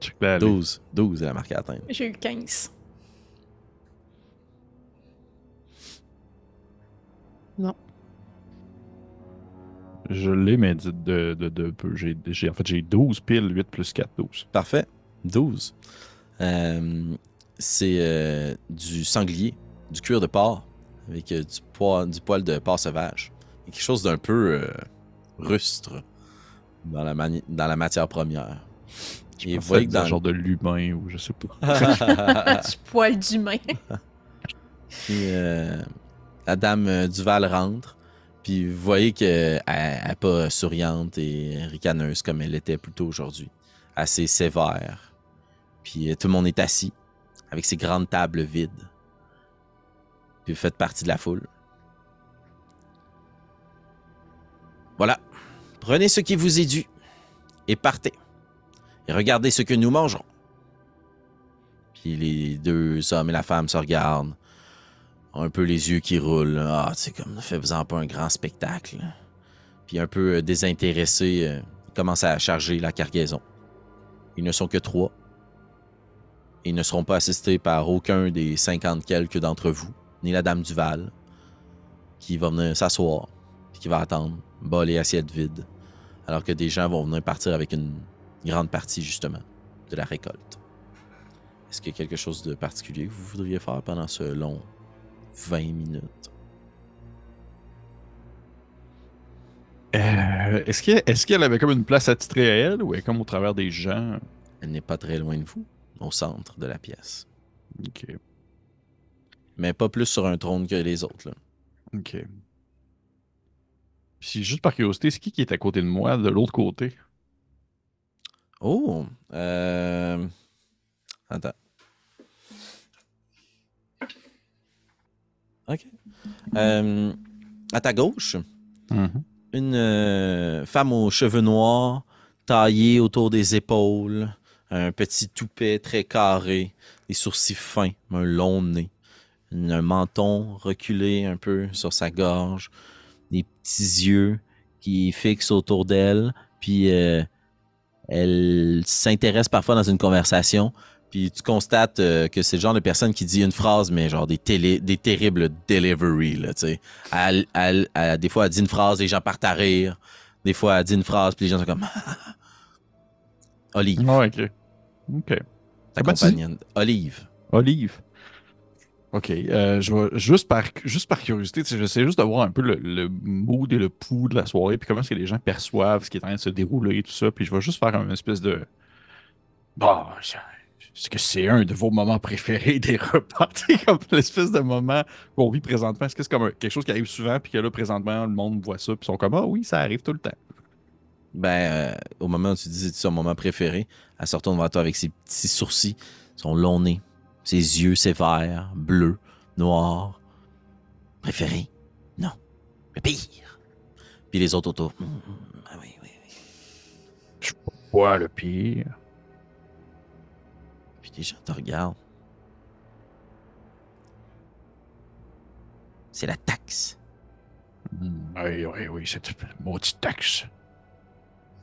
Check la allée. 12, 12 est la marque à atteindre. J'ai eu 15. Je l'ai, mais de, de, de, de peu. J'ai, j'ai- en fait, j'ai 12 piles, 8 plus 4, 12. Parfait. 12. Euh, c'est euh, du sanglier, du cuir de porc, avec euh, du, poil, du poil de porc sauvage. Quelque chose d'un peu euh, rustre dans la, mani- dans la matière première. Je il voit que dans... genre de l'humain ou je sais pas. du poil d'humain. puis euh, la dame euh, Duval rentre. Puis vous voyez qu'elle n'est pas souriante et ricaneuse comme elle était plus tôt aujourd'hui. Assez sévère. Puis euh, tout le monde est assis avec ses grandes tables vides. Puis vous faites partie de la foule. Voilà. Prenez ce qui vous est dû et partez. Et regardez ce que nous mangeons. Puis les deux hommes et la femme se regardent, ont un peu les yeux qui roulent. Ah, c'est comme, faites-en pas un grand spectacle. Puis un peu euh, désintéressés, euh, ils commencent à charger la cargaison. Ils ne sont que trois. Ils ne seront pas assistés par aucun des cinquante quelques d'entre vous, ni la Dame Duval, qui va venir s'asseoir, qui va attendre, bas les assiettes vides, alors que des gens vont venir partir avec une grande partie, justement, de la récolte. Est-ce qu'il y a quelque chose de particulier que vous voudriez faire pendant ce long 20 minutes? Euh, est-ce qu'elle est qu'elle avait comme une place attitrée à elle ou est comme au travers des gens? Elle n'est pas très loin de vous, au centre de la pièce. Ok. Mais pas plus sur un trône que les autres. Là. Ok. Puis juste par curiosité, c'est qui qui est à côté de moi, de l'autre côté? Oh! Euh... Attends. OK. Euh, à ta gauche, Mhm. une euh, femme aux cheveux noirs, taillée autour des épaules, un petit toupet très carré, des sourcils fins, un long nez, une- un menton reculé un peu sur sa gorge, des petits yeux qui fixent autour d'elle, puis euh, elle s'intéresse parfois dans une conversation, puis tu constates euh, que c'est le genre de personne qui dit une phrase, mais genre des, télé, des terribles delivery, là, tu sais. Elle, elle- elle- des fois, elle dit une phrase, les gens partent à rire. Des fois, elle dit une phrase, puis les gens sont comme... Olive, Ouais, ok. Ok. ta tu dis? compagnonne. Olive. Olive. Ok. euh, je vais juste par, juste par curiosité, j'essaie juste de voir un peu le, mood et le pouls de la soirée, puis comment est-ce que les gens perçoivent ce qui est en train de se dérouler et tout ça. Puis je vais juste faire une espèce de. Ça- est-ce que c'est un de vos moments préférés des repas? Comme l'espèce de moment qu'on vit présentement. Est-ce que c'est comme quelque chose qui arrive souvent, puis que là, présentement, le monde voit ça, puis ils sont comme, ah oui, ça arrive tout le temps. Ben, euh, au moment où tu dis c'est son moment préféré, elle se retourne vers toi avec ses petits sourcils, son long nez, ses yeux sévères, bleus, noirs. Préféré? Non. Le pire. Puis les autres autour. Hum, ah oui, oui, oui. Je vois le pire. Puis les gens te regardent. C'est la taxe. Hmm, oui, oui, oui, cette maudite taxe.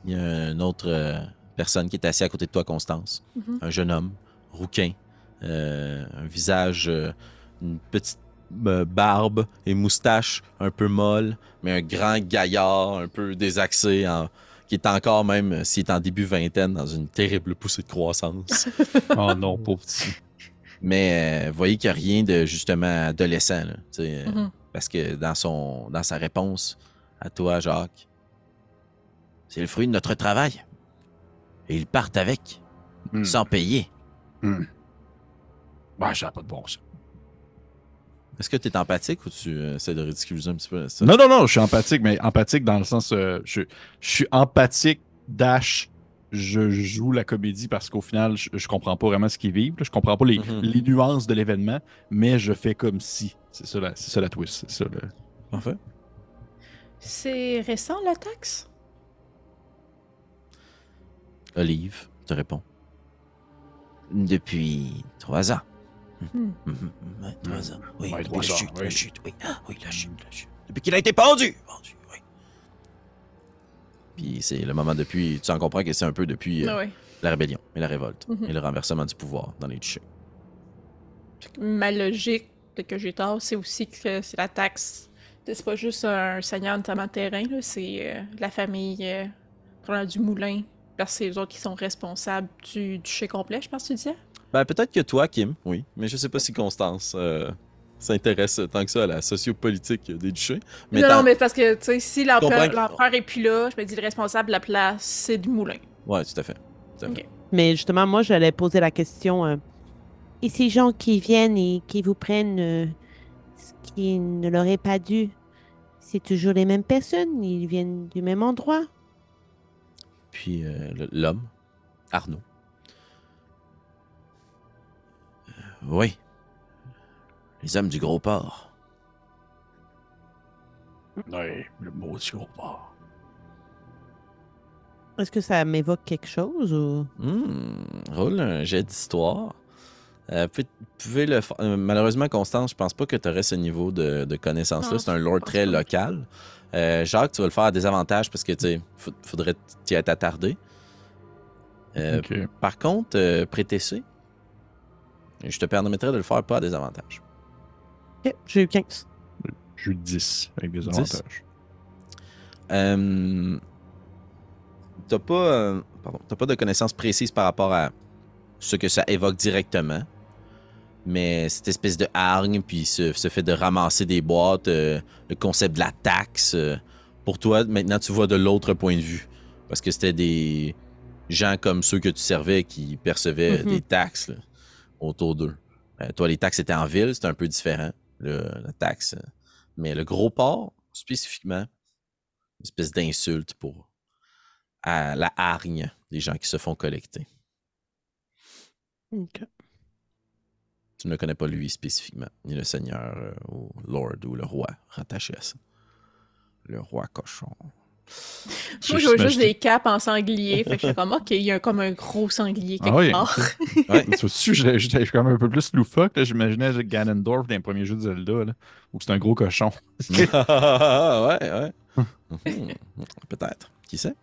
Il y a une autre euh, personne qui est assise à côté de toi, Constance. Mhm. Un jeune homme, rouquin, un visage, euh, une petite euh, barbe et moustache un peu molle, mais un grand gaillard un peu désaxé, en- qui est encore même, euh, s'il est en début vingtaine, dans une terrible poussée de croissance. Oh non, pauvre petit. mais euh, vous voyez qu'il n'y a rien de justement adolescent, là, tu sais, euh, Mhm. parce que dans, son, dans sa réponse à toi, Jacques, c'est le fruit de notre travail. Et ils partent avec, Hmm. sans payer. Ben, ça n'a pas de bon sens. Est-ce que tu es empathique ou tu euh, essaies de ridiculiser un petit peu ça? Non, non, non, je suis empathique, mais empathique dans le sens. euh, je, je suis empathique, dash, je joue la comédie parce qu'au final, je, je comprends pas vraiment ce qu'ils vivent. là. Je comprends pas les, Mhm. les nuances de l'événement, mais je fais comme si. C'est ça, la- c'est ça la twist. C'est ça, le- Parfait. C'est récent, la taxe? Olive te répond. Depuis trois ans. Ouais, trois ans. Oui, Ouais, trois la ans, chute, la chute, oui. Ah, oui, la chute, la chute. Depuis qu'il a été pendu. Pendu, oui. Puis c'est le moment depuis. Tu en comprends que c'est un peu depuis euh, Ah ouais. la rébellion et la révolte Mhm. et le renversement du pouvoir dans les duchés. Ma logique, peut-être que j'ai tort, c'est aussi que c'est la taxe. C'est pas juste un seigneur notamment de terrain, c'est euh, la famille euh, du moulin, parce que c'est les autres qui sont responsables du duché complet, je pense que tu disais. Ben, peut-être que toi, Kim, oui. Mais je sais pas si Constance euh, s'intéresse tant que ça à la sociopolitique des duchés. Mais non, non, mais parce que, tu sais, si l'empereur est plus là, je me dis le responsable de la place, c'est du moulin. Ouais, tout à fait. Tout à fait. Ok. Mais justement, moi, j'allais poser la question. euh, et ces gens qui viennent et qui vous prennent euh, ce qui ne leur est pas dû, c'est toujours les mêmes personnes Ils viennent du même endroit? Puis euh, l'homme, Arnaud. Oui. Les hommes du gros port. Ouais, le maudit gros porc. Est-ce que ça m'évoque quelque chose ou? Hmm, roule un jet d'histoire. Euh, pouvez le euh, malheureusement, Constance, je pense pas que tu aurais ce niveau de, de connaissance-là. C'est un lore très pas. local. Euh, Jacques, tu vas le faire à désavantage parce que tu faudrait t'y être attardé. Euh. Par contre, euh, Je te permettrais de le faire pas à désavantage. Ok, j'ai eu 15. J'ai eu 10 avec des 10. avantages. Euh, t'as pas, euh, pardon, t'as pas de connaissances précises par rapport à ce que ça évoque directement, mais cette espèce de hargne, puis ce, ce fait de ramasser des boîtes, euh, le concept de la taxe, euh, pour toi, maintenant, tu vois de l'autre point de vue. Parce que c'était des gens comme ceux que tu servais qui percevaient Mhm. des taxes là, autour d'eux. Euh, toi, les taxes étaient en ville, c'était un peu différent, le- la taxe. Mais le gros port, spécifiquement, une espèce d'insulte pour à la hargne des gens qui se font collecter. Ok. Tu ne connais pas lui spécifiquement, ni le seigneur euh, ou lord ou le roi rattaché à ça. Le roi cochon. Moi, je vois juste des capes en sanglier. Fait que je suis comme, OK, il y a comme un gros sanglier quelque Ah oui, part. Ouais. J'étais j'étais quand même un peu plus loufoque. là. J'imaginais Ganondorf dans les premiers jeux de Zelda, là, où c'est un gros cochon. ouais, ouais. Mhm. Peut-être. Qui sait?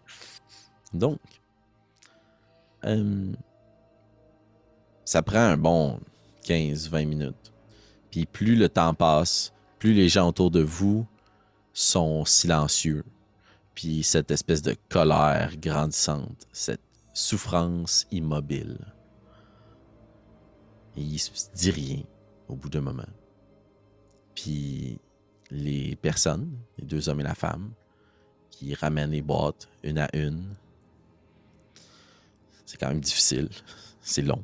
Donc, euh, ça prend un bon 15-20 minutes. Puis plus le temps passe, plus les gens autour de vous sont silencieux. Puis cette espèce de colère grandissante, cette souffrance immobile. Et il se dit rien au bout d'un moment. Puis les personnes, les deux hommes et la femme, qui ramènent les boîtes une à une. C'est quand même difficile. C'est long.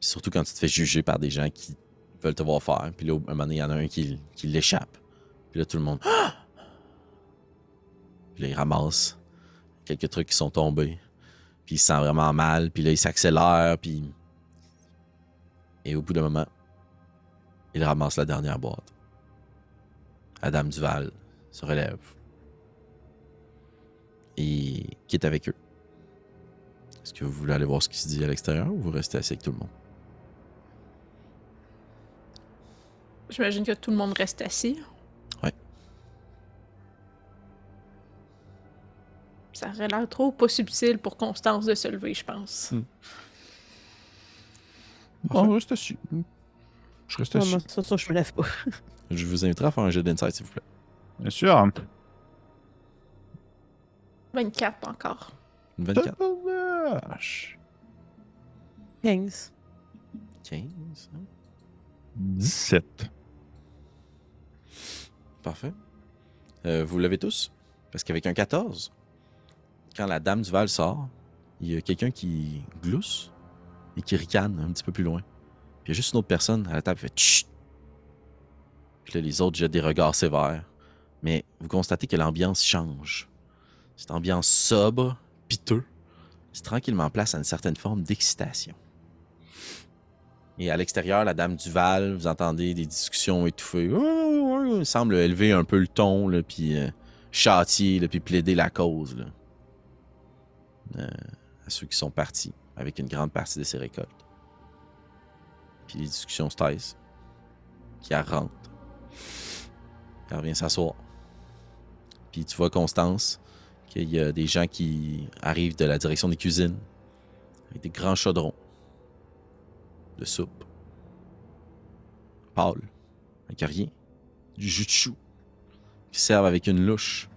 Puis surtout quand tu te fais juger par des gens qui veulent te voir faire. Puis là, à un moment donné, il y en a un qui, qui l'échappe. Puis là, tout le monde. Il ramasse quelques trucs qui sont tombés. Puis il se sent vraiment mal. Puis là, il s'accélère. Puis. Et au bout d'un moment, il ramasse la dernière boîte. Adam Duval se relève et quitte avec eux. Est-ce que vous voulez aller voir ce qui se dit à l'extérieur ou vous restez assis avec tout le monde? J'imagine que tout le monde reste assis. Ça aurait l'air trop pas subtil pour Constance de se lever, je pense. On reste assis. Je reste assis. moi, ça, ça, je me lève pas. Je vous inviterai à faire un jeu d'insight, s'il vous plaît. Bien sûr. 24 encore. Une 24. Tabarnache. 15. 15. hein? 17. Parfait. Euh, vous l'avez tous? Parce qu'avec un 14, quand la dame du Val sort, il y a quelqu'un qui glousse et qui ricane un petit peu plus loin. Puis il y a juste une autre personne à la table qui fait Chut! Puis là, les autres jettent des regards sévères. Mais vous constatez que l'ambiance change. Cette ambiance sobre, piteux, c'est tranquillement place à une certaine forme d'excitation. Et à l'extérieur, la dame Duval, vous entendez des discussions étouffées. Elle semble élever un peu le ton, puis euh, châtier, puis plaider la cause euh, à ceux qui sont partis avec une grande partie de ses récoltes. Puis les discussions se taisent. Qui rentre. Elle revient s'asseoir. Puis tu vois Constance, qu'il y a des gens qui arrivent de la direction des cuisines avec des grands chaudrons de soupe. Pâle, avec rien. Du jus de chou qui servent avec une louche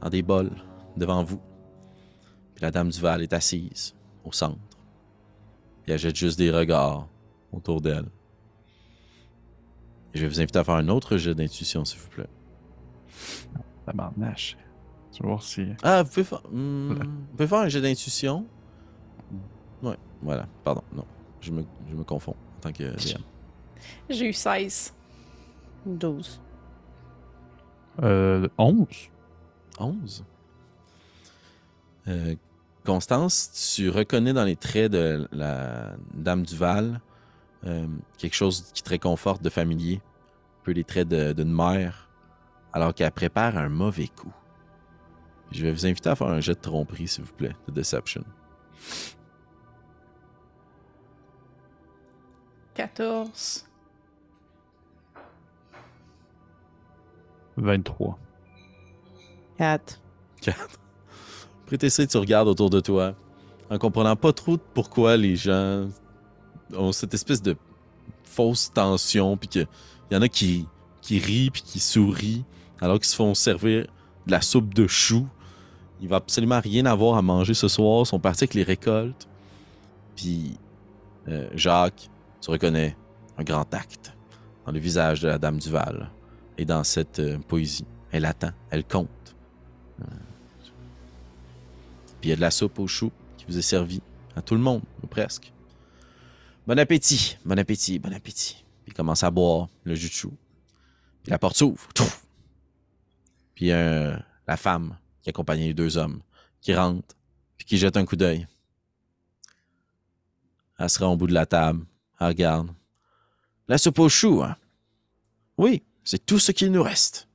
dans des bols devant vous. La dame du Val est assise au centre. Puis elle jette juste des regards autour d'elle. Et Je vais vous inviter à faire un autre jeu d'intuition, s'il vous plaît. Tabarnache. Tu vas voir si. Ah, vous pouvez faire, hmm, vous pouvez faire un jeu d'intuition? Ouais, voilà, pardon, non. Je me, je me confonds en tant que DM. J'ai eu 16. 12. Euh, 11. 11. Euh, Constance, tu reconnais dans les traits de la Dame Duval euh, quelque chose qui te réconforte de familier, un peu les traits de- d'une mère, alors qu'elle prépare un mauvais coup. Je vais vous inviter à faire un jet de tromperie, s'il vous plaît, de Deception. 14. 23. 4. 4. Prétessé, tu regardes autour de toi, en comprenant pas trop pourquoi les gens ont cette espèce de fausse tension, puis qu'il y en a qui, qui rient puis qui sourient, alors qu'ils se font servir de la soupe de choux. Il va absolument rien avoir à manger ce soir, ils sont partis avec les récoltes. Puis, euh, Jacques, tu reconnais un grand acte dans le visage de la Dame Duval et dans cette euh, poésie. Elle attend, elle compte. Puis il y a de la soupe aux choux qui vous est servie à tout le monde, ou presque. Bon appétit, bon appétit, bon appétit. Puis il commence à boire le jus de chou. Puis la porte s'ouvre. Puis la femme qui accompagnait les deux hommes qui rentre, puis qui jette un coup d'œil. Elle se rend au bout de la table, elle regarde. La soupe aux choux, hein? Oui, c'est tout ce qu'il nous reste.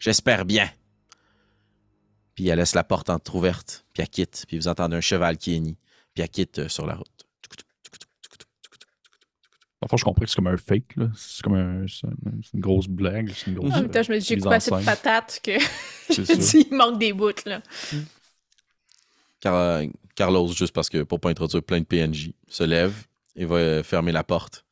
J'espère bien. Puis elle laisse la porte entrouverte, puis elle quitte, puis vous entendez un cheval qui hennit, puis elle quitte euh, sur la route. Enfin, je comprends que c'est comme un fake, là. C'est comme un- une grosse blague. C'est une grosse, En même temps, je me dis, j'ai mise coupé assez de patates que C'est je me ça. dis, il manque des bouts, là. Car- euh, Carlos, juste parce que pour pas introduire plein de PNJ, se lève et va euh, fermer la porte.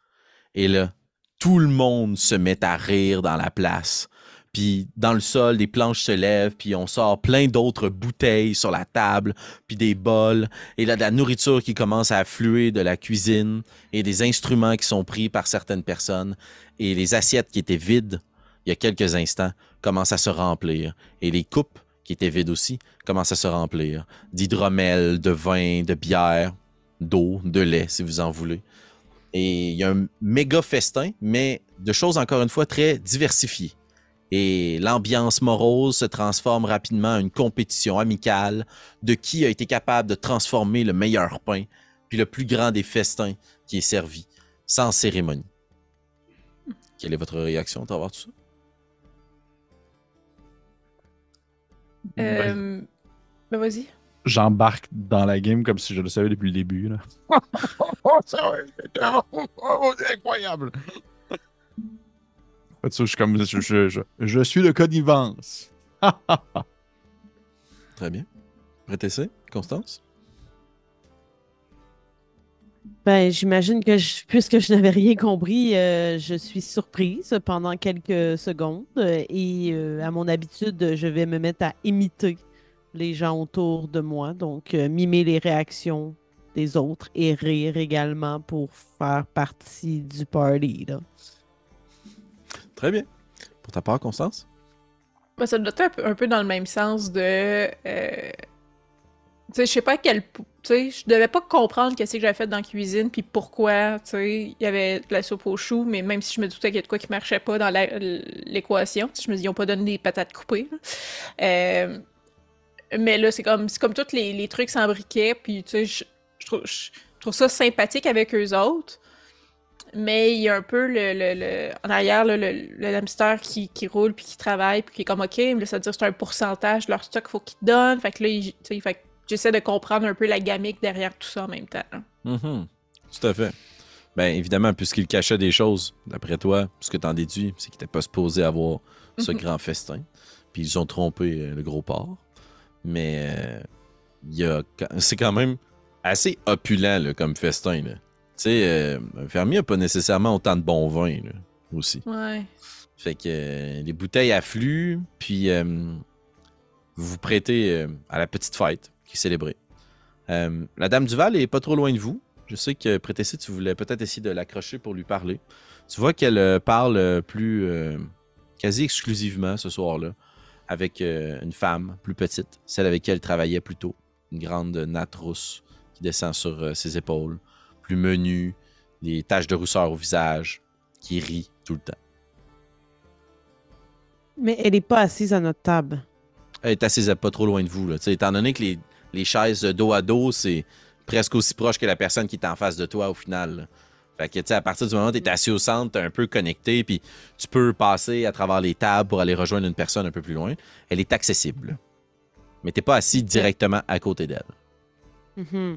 Et là, tout le monde se met à rire dans la place. Puis dans le sol, des planches se lèvent, puis on sort plein d'autres bouteilles sur la table, puis des bols. Et là, de la nourriture qui commence à affluer de la cuisine, et des instruments qui sont pris par certaines personnes. Et les assiettes qui étaient vides il y a quelques instants commencent à se remplir. Et les coupes qui étaient vides aussi commencent à se remplir d'hydromel, de vin, de bière, d'eau, de lait, si vous en voulez. Et il y a un méga festin, mais de choses encore une fois très diversifiées. Et l'ambiance morose se transforme rapidement en une compétition amicale de qui a été capable de transformer le meilleur pain, puis le plus grand des festins qui est servi, sans cérémonie. Quelle est votre réaction à travers tout ça? Ben, Euh, ben, vas-y. J'embarque dans la game comme si je le savais depuis le début. Là. c'est incroyable! En fait, ça, je, suis comme, je, je, je, je suis le connivence. Très bien. Prêtez Constance? Ben, j'imagine que je- puisque je n'avais rien compris, euh, je suis surprise pendant quelques secondes euh, et euh, à mon habitude, je vais me mettre à imiter les gens autour de moi, donc euh, mimer les réactions des autres et rire également pour faire partie du party. Là. Très bien. Pour ta part, Constance? Ben, ça doit être un peu, dans le même sens de. euh, tu sais, je sais pas quel. Tu sais, je devais pas comprendre qu'est-ce que j'avais fait dans la cuisine, puis pourquoi, tu sais, il y avait de la soupe aux choux, mais même si je me doutais qu'il y a de quoi qui marchait pas dans l'équation, je me dis, ils ont pas donné des patates coupées. Euh, mais là, c'est comme, comme tous les, trucs s'embriquaient, puis tu sais, je trouve ça sympathique avec eux autres. Mais il y a un peu le, le, le- en arrière là, le, le hamster qui, qui roule puis qui travaille puis qui est comme OK, mais là, ça veut dire que c'est un pourcentage de leur stock qu'il faut qu'ils te donnent. Fait que là, il- tu sais, fait j'essaie de comprendre un peu la gamique derrière tout ça en même temps. Mhm. Tout à fait. Ben évidemment, puisqu'il cachait des choses, d'après toi, ce que t'en déduis, c'est qu'il n'était pas supposé avoir ce Mhm. grand festin. Puis ils ont trompé euh, le gros porc. Mais euh, il y a, c'est quand même assez opulent là, comme festin. là. Tu sais, euh, un fermier n'a pas nécessairement autant de bon vin là, aussi. Ouais. Fait que euh, les bouteilles affluent, puis euh, vous vous prêtez euh, à la petite fête qui est célébrée. Euh, la Dame Duval est pas trop loin de vous. Je sais que Prétessé, tu voulais peut-être essayer de l'accrocher pour lui parler. Tu vois qu'elle euh, parle euh, plus euh, quasi exclusivement ce soir-là avec euh, une femme plus petite, celle avec qui elle travaillait plus tôt, une grande natte rousse qui descend sur euh, ses épaules, plus menue, des taches de rousseur au visage, qui rit tout le temps. Mais elle n'est pas assise à notre table. Elle est assise à pas trop loin de vous. Là. Tu Étant donné que les, les chaises dos à dos, c'est presque aussi proche que la personne qui est en face de toi au final. là. Fait que, tu sais, à partir du moment où tu es assis au centre, tu un peu connecté, puis tu peux passer à travers les tables pour aller rejoindre une personne un peu plus loin. Elle est accessible. Mais t'es pas assis directement à côté d'elle. Mhm.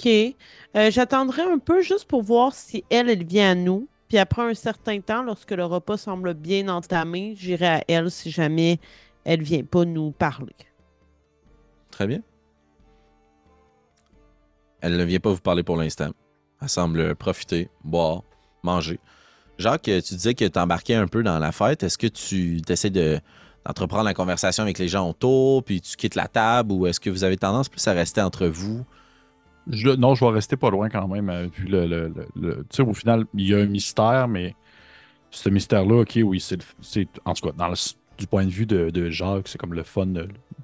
OK. Euh, J'attendrai un peu juste pour voir si elle, elle vient à nous. Puis après un certain temps, lorsque le repas semble bien entamé, j'irai à elle si jamais elle vient pas nous parler. Très bien. Elle ne vient pas vous parler pour l'instant. Elle semble profiter, boire, manger. Jacques, tu disais que tu embarquais un peu dans la fête. Est-ce que tu essaies de, d'entreprendre la conversation avec les gens autour, puis tu quittes la table, ou est-ce que vous avez tendance plus à rester entre vous? Non, je vais rester pas loin quand même, euh, vu le. le- le- le- tu sais, au final, il y a un mystère, mais ce mystère-là, ok, oui, c'est. En tout cas, dans du point de vue de, de Jacques, c'est comme le fun.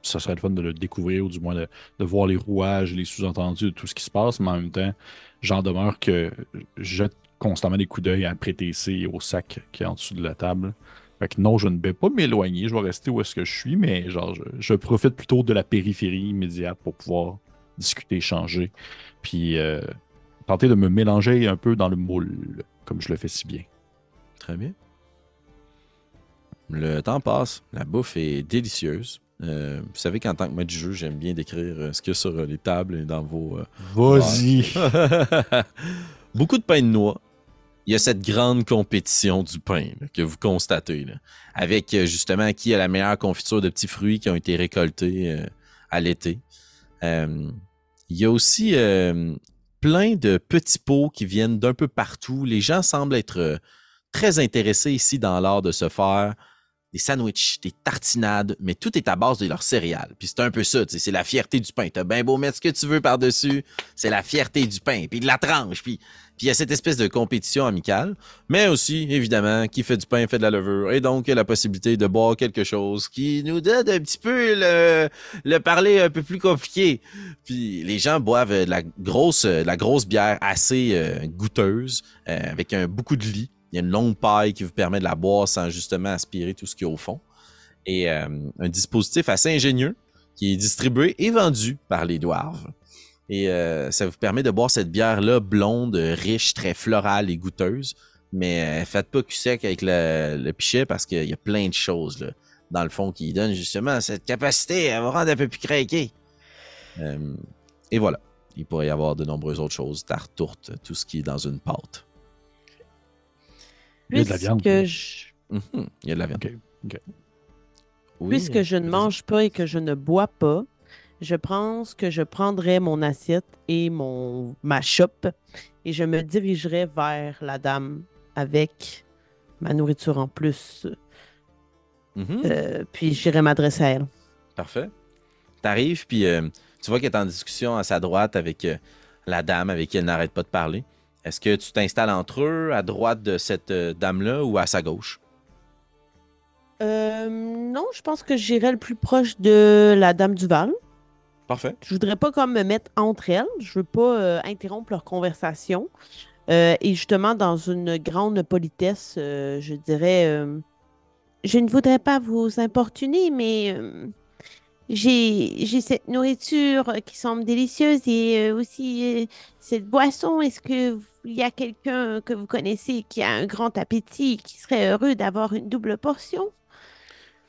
ça serait le fun de le découvrir, ou du moins de, de voir les rouages, les sous-entendus de tout ce qui se passe, mais en même temps, j'en demeure que je jette constamment des coups d'œil à PTC et au sac qui est en dessous de la table. Fait que non, je ne vais pas m'éloigner, je vais rester où est-ce que je suis, mais genre, je, je profite plutôt de la périphérie immédiate pour pouvoir discuter, échanger, puis euh, tenter de me mélanger un peu dans le moule, comme je le fais si bien. Très bien. Le temps passe, la bouffe est délicieuse. Euh, vous savez qu'en tant que maître du jeu, j'aime bien décrire euh, ce qu'il y a sur les tables et dans vos, euh, Vas-y! Beaucoup de pain de noix. Il y a cette grande compétition du pain là, que vous constatez, là, avec justement qui a la meilleure confiture de petits fruits qui ont été récoltés euh, à l'été. Il y a aussi euh, plein de petits pots qui viennent d'un peu partout. Les gens semblent être euh, très intéressés ici dans l'art de se faire des sandwichs, des tartinades, mais tout est à base de leurs céréales. Puis c'est un peu ça, c'est la fierté du pain. T'as bien beau mettre ce que tu veux par-dessus, c'est la fierté du pain, puis de la tranche, puis il y a cette espèce de compétition amicale, mais aussi, évidemment, qui fait du pain fait de la levure, et donc la possibilité de boire quelque chose qui nous donne un petit peu le, le parler un peu plus compliqué. Puis les gens boivent la grosse, la grosse bière assez euh, goûteuse, euh, avec un, beaucoup de lit. Il y a une longue paille qui vous permet de la boire sans justement aspirer tout ce qu'il y a au fond. Et euh, un dispositif assez ingénieux qui est distribué et vendu par les Dwarves. Et euh, ça vous permet de boire cette bière-là blonde, riche, très florale et goûteuse. Mais euh, faites pas cul sec avec le, pichet parce qu'il y a plein de choses dans le fond qui donnent justement cette capacité à vous rendre un peu plus craqué. Euh, et voilà. Il pourrait y avoir de nombreuses autres choses, tarte, tourte, tout ce qui est dans une pâte. Il y a de la viande. Puisque je, Mhm, Il y a de la viande. Oui, puisque je ne mange pas et que je ne bois pas, je pense que je prendrai mon assiette et mon ma chope et je me dirigerai vers la dame avec ma nourriture en plus. Mhm. Euh, puis j'irai m'adresser à elle. Parfait. T'arrives, puis euh, tu vois qu'elle est en discussion à sa droite avec euh, la dame avec qui elle n'arrête pas de parler. Est-ce que tu t'installes entre eux, à droite de cette euh, dame-là ou à sa gauche? Euh, non, je pense que j'irai le plus proche de la dame Duval. Parfait. Je voudrais pas comme me mettre entre elles. Je veux pas euh, interrompre leur conversation. Euh, et justement, dans une grande politesse, je dirais Je ne voudrais pas vous importuner, mais j'ai cette nourriture qui semble délicieuse et euh, aussi euh, cette boisson. Est-ce que il y a quelqu'un que vous connaissez qui a un grand appétit qui serait heureux d'avoir une double portion?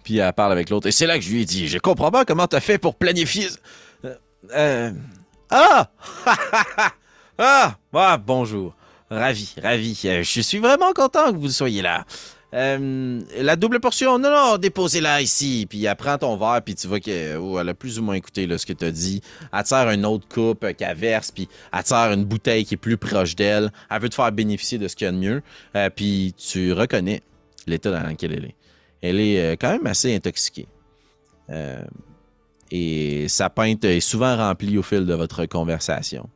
Puis elle parle avec l'autre. Et c'est là que je lui ai dit, je comprends pas comment t'as fait pour planifier... Euh, euh, Ah! ah! Ah, bonjour. Ravi, ravi. Je suis vraiment content que vous soyez là. Euh, la double portion, non, non, déposez-la ici. Puis elle prend ton verre, puis tu vois qu'elle oh, a plus ou moins écouté là, ce que tu as dit. Elle te sert une autre coupe euh, qu'elle verse, puis elle une bouteille qui est plus proche d'elle. Elle veut te faire bénéficier de ce qu'il y a de mieux. Euh, puis tu reconnais l'état dans lequel elle est. Elle est quand même assez intoxiquée. Et sa pinte est souvent remplie au fil de votre conversation.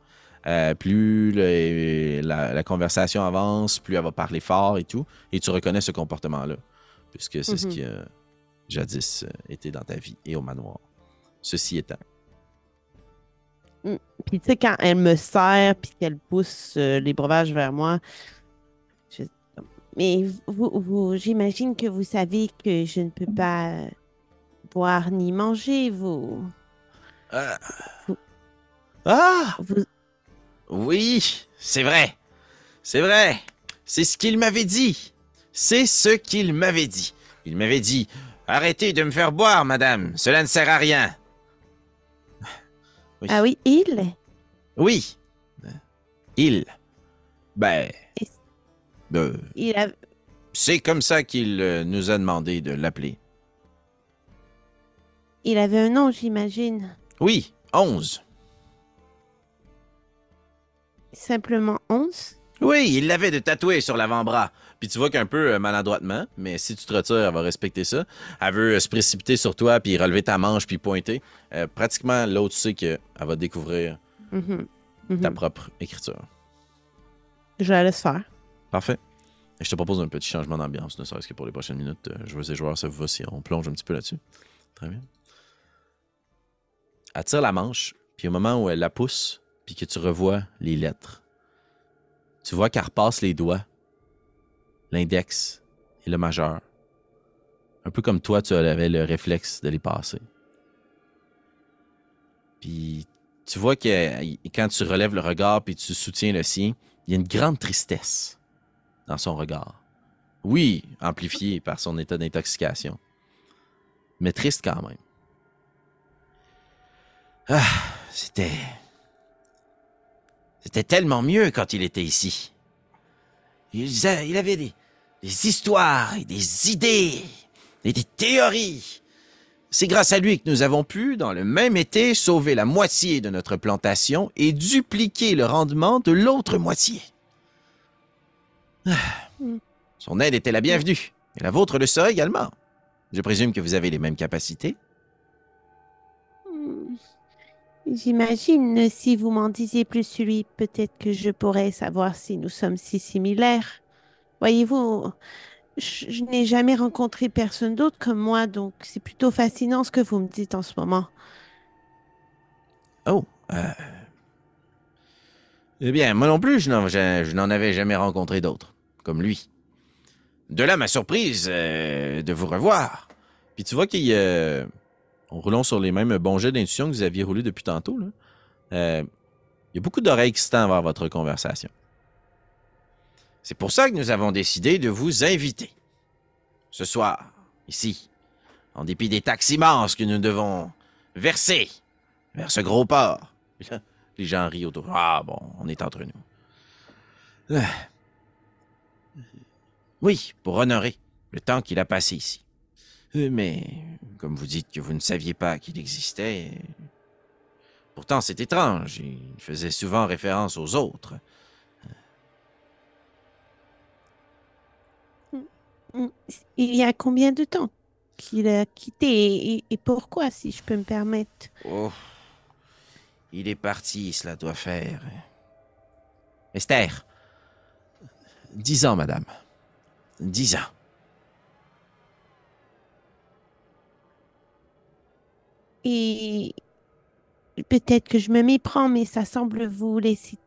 Euh, plus le- la, la conversation avance, plus elle va parler fort et tout. Et tu reconnais ce comportement-là, puisque c'est ce Mhm. qui a jadis euh, été dans ta vie et au manoir. Ceci étant. Puis tu sais, quand elle me serre puis qu'elle pousse euh, les breuvages vers moi, je- mais vous, vous j'imagine que vous savez que je ne peux pas boire ni manger. Vous, Ah! Vous- Ah! vous, Oui, c'est vrai. C'est vrai. C'est ce qu'il m'avait dit. C'est ce qu'il m'avait dit. Il m'avait dit Arrêtez de me faire boire, madame. Cela ne sert à rien. Oui. Ah oui, il? Oui. Il. Ben. Euh, Il a... c'est comme ça qu'il euh, nous a demandé de l'appeler. Il avait un nom, j'imagine. Oui, 11. Simplement 11. Oui, il l'avait de tatoué sur l'avant-bras. Puis tu vois qu'un peu euh, maladroitement, mais si tu te retires, elle va respecter ça. Elle veut euh, se précipiter sur toi, puis relever ta manche, puis pointer. Euh, pratiquement, l'autre sait qu'elle va découvrir Mhm. Mhm. ta propre écriture. Je la laisse faire. Parfait. Et je te propose un petit changement d'ambiance, ne serait-ce que pour les prochaines minutes. Euh, joueurs et joueurs, ça vous va si on plonge un petit peu là-dessus? Très bien. Elle tire la manche, puis au moment où elle la pousse, puis que tu revois les lettres, tu vois qu'elle repasse les doigts, l'index et le majeur. Un peu comme toi, tu avais le réflexe de les passer. Puis tu vois que quand tu relèves le regard puis tu soutiens le sien, il y a une grande tristesse dans son regard. Oui, amplifié par son état d'intoxication. Mais triste quand même. Ah, c'était. C'était tellement mieux quand il était ici. Il, avait des, histoires et des idées et des théories. C'est grâce à lui que nous avons pu, dans le même été, sauver la moitié de notre plantation et dupliquer le rendement de l'autre moitié. Ah. Son aide était la bienvenue, et la vôtre le serait également. Je présume que vous avez les mêmes capacités. J'imagine, si vous m'en disiez plus sur lui, peut-être que je pourrais savoir si nous sommes si similaires. Voyez-vous, je, n'ai jamais rencontré personne d'autre comme moi, donc c'est plutôt fascinant ce que vous me dites en ce moment. Oh. euh, Eh bien, moi non plus, je n'en, avais jamais rencontré d'autres, comme lui. De là ma surprise euh, de vous revoir. Puis tu vois qu'il roulant sur les mêmes bons jets d'intuition que vous aviez roulés depuis tantôt, là, euh, il y a beaucoup d'oreilles qui se tendent vers votre conversation. C'est pour ça que nous avons décidé de vous inviter. Ce soir, ici, en dépit des taxes immenses que nous devons verser vers ce gros port. Les gens rient autour. Ah bon, on est entre nous. Ah. Oui, pour honorer le temps qu'il a passé ici. Euh, Mais, comme vous dites que vous ne saviez pas qu'il existait, pourtant c'est étrange. Il faisait souvent référence aux autres. Il y a combien de temps qu'il a quitté et, et pourquoi, si je peux me permettre? Oh. Il est parti, cela doit faire. Esther. Dix ans, madame. Dix ans. Et peut-être que je me méprends, mais ça semble vous laisser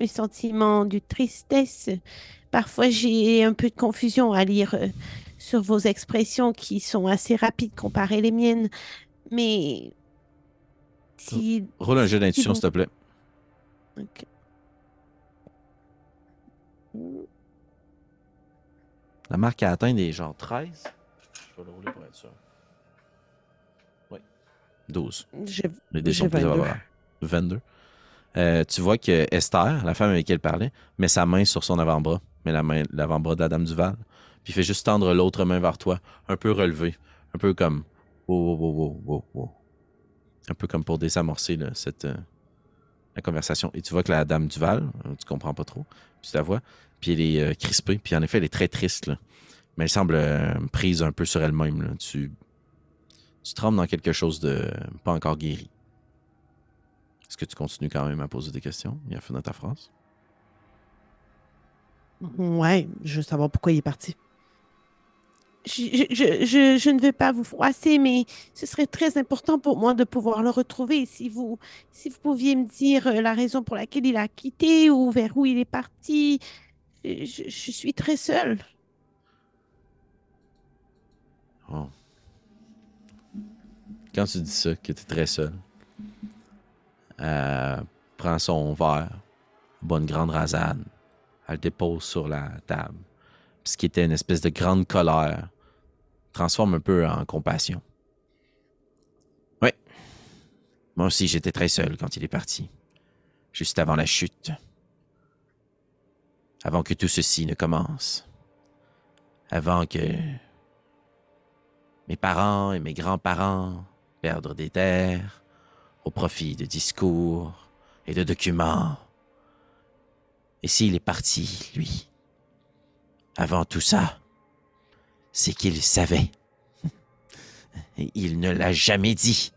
un sentiment de tristesse. Parfois, j'ai un peu de confusion à lire euh, sur vos expressions qui sont assez rapides comparées les miennes. Mais si... Roule un jet d'intuition, s'il te plaît. Ok. La marque a atteint des genre 13. Je vais le rouler pour être sûr. Oui. 12. Je... Les dés J'ai sont plus 22. favorables. 22. Euh, tu vois que Esther, la femme avec qui elle parlait, met sa main sur son avant-bras, met la main, l'avant-bras de la dame Duval, puis fait juste tendre l'autre main vers toi, un peu relevé, un peu comme wow, wow, wow, wow, un peu comme pour désamorcer là, cette euh, la conversation. Et tu vois que la dame Duval, euh, tu comprends pas trop, puis tu la vois, puis elle est euh, crispée, puis en effet elle est très triste, là. mais elle semble euh, prise un peu sur elle-même. là. Tu tu trembles dans quelque chose de pas encore guéri. Est-ce que tu continues quand même à poser des questions? Et à finir ta phrase? Ouais, je veux savoir pourquoi il est parti. Je, je, je, je- je ne veux pas vous froisser, mais ce serait très important pour moi de pouvoir le retrouver. Si vous, si vous pouviez me dire euh, la raison pour laquelle il a quitté ou vers où il est parti, je, je- je suis très seule. Oh. Quand tu dis ça, que tu es très seul, elle prend son verre, bonne grande rasade, elle le dépose sur la table. Ce qui était une espèce de grande colère transforme un peu en compassion. Oui. Moi aussi, j'étais très seul quand il est parti. Juste avant la chute. Avant que tout ceci ne commence. Avant que mes parents et mes grands-parents perdent des terres au profit de discours et de documents. Et s'il est parti, lui, avant tout ça, c'est qu'il savait. Il ne l'a jamais dit.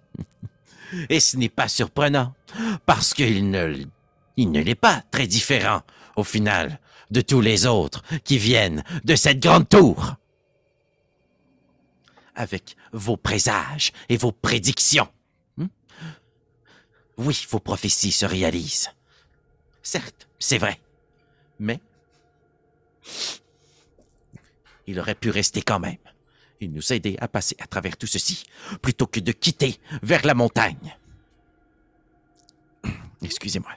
Et ce n'est pas surprenant, parce qu'il ne, il ne l'est pas très différent, au final, de tous les autres qui viennent de cette grande tour. Avec vos présages et vos prédictions. Hmm? Oui, vos prophéties se réalisent. Certes, c'est vrai. Mais il aurait pu rester quand même et nous aider à passer à travers tout ceci, plutôt que de quitter vers la montagne. Excusez-moi.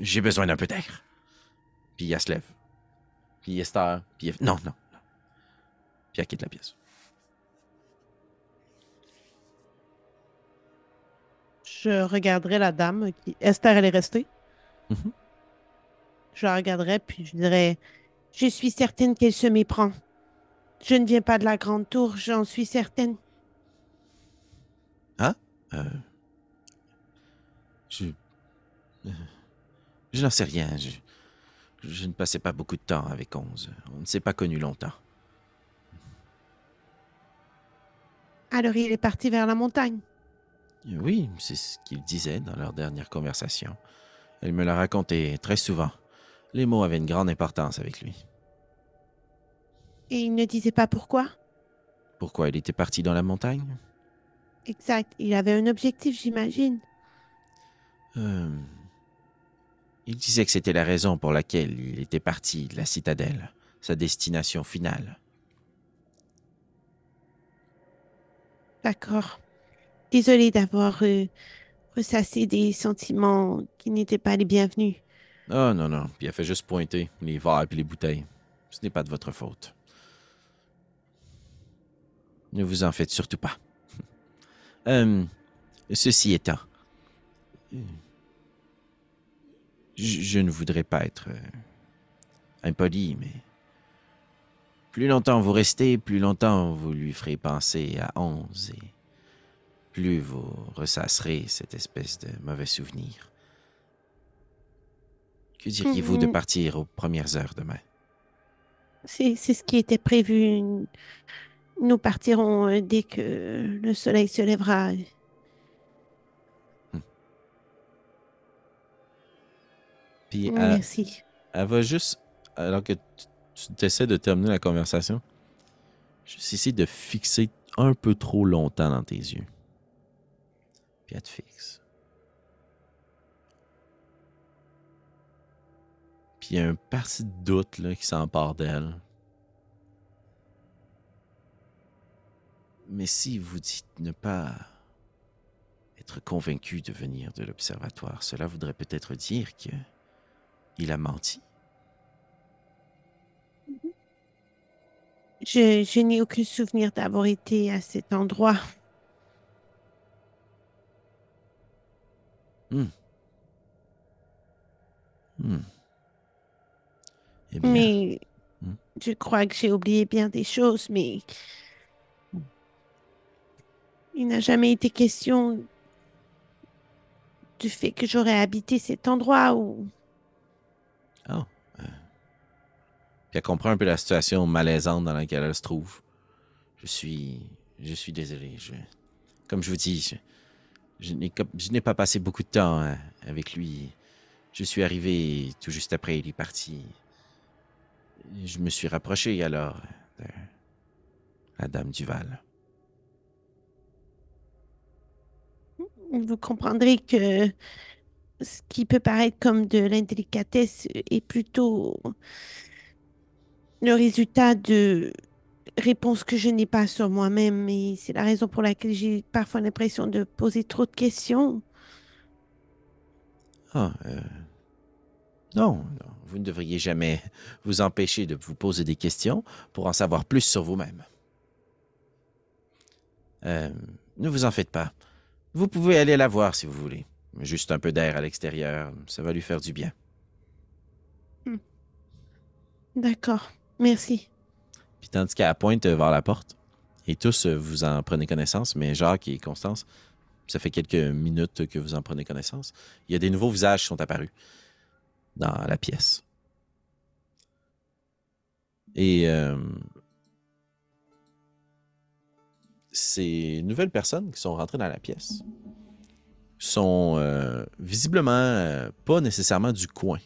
J'ai besoin d'un peu d'air. Puis elle se lève. Puis Esther. Puis elle... Non, non, non. Puis elle quitte la pièce. Je regarderai la dame qui. Esther, elle est restée. Mhm. Je la regarderai, puis je dirais Je suis certaine qu'elle se méprend. Je ne viens pas de la grande tour, j'en suis certaine. Euh, je. euh, Je n'en sais rien. Je, je ne passais pas beaucoup de temps avec Onze. On ne s'est pas connus longtemps. Alors il est parti vers la montagne. Oui, c'est ce qu'il disait dans leur dernière conversation. Elle me l'a raconté très souvent. Les mots avaient une grande importance avec lui. Et il ne disait pas pourquoi? Pourquoi il était parti dans la montagne? Exact. Il avait un objectif, j'imagine. Euh, Il disait que c'était la raison pour laquelle il était parti de la citadelle, sa destination finale. D'accord. Désolée d'avoir euh, ressassé des sentiments qui n'étaient pas les bienvenus. Oh non, non, puis a fait juste pointer les verres et les bouteilles. Ce n'est pas de votre faute. Ne vous en faites surtout pas. Euh, ceci étant, euh, je, je ne voudrais pas être impoli, mais plus longtemps vous restez, plus longtemps vous lui ferez penser à onze et plus vous ressasserez cette espèce de mauvais souvenir. Que diriez-vous de Mhm. partir aux premières heures demain? C'est c'est ce qui était prévu. Nous partirons euh, dès que le soleil se lèvera. Puis elle, Merci. elle va juste, alors que tu tu essaies de terminer la conversation, juste essayer de fixer un peu trop longtemps dans tes yeux. Puis elle fixe. Puis il y a un parti de doute là, qui s'empare d'elle. Mais si vous dites ne pas être convaincu de venir de l'observatoire, cela voudrait peut-être dire que il a menti. Je n'ai aucun souvenir d'avoir été à cet endroit. Hmm. Eh bien, Mais Hmm. je crois que j'ai oublié bien des choses, mais il n'a jamais été question du fait que j'aurais habité cet endroit où oh, euh, puis elle comprend un peu la situation malaisante dans laquelle elle se trouve. Je suis, je suis désolé. Je, comme je vous dis, je, je n'ai pas passé beaucoup de temps hein, avec lui. Je suis arrivé tout juste après, il est parti. Je me suis rapproché alors de la dame Duval. vous comprendrez que ce qui peut paraître comme de l'indélicatesse est plutôt le résultat de réponses que je n'ai pas sur moi-même et c'est la raison pour laquelle j'ai parfois l'impression de poser trop de questions. Ah, euh, non, non, vous ne devriez jamais vous empêcher de vous poser des questions pour en savoir plus sur vous-même. Euh, ne vous en faites pas. Vous pouvez aller la voir si vous voulez. Juste un peu d'air à l'extérieur, ça va lui faire du bien. D'accord. Merci. Puis tandis qu'elle pointe vers la porte, et tous euh, vous en prenez connaissance, mais Jacques et Constance, ça fait quelques minutes que vous en prenez connaissance. Il y a des nouveaux visages qui sont apparus dans la pièce. Et euh, ces nouvelles personnes qui sont rentrées dans la pièce sont euh, visiblement euh, pas nécessairement du coin.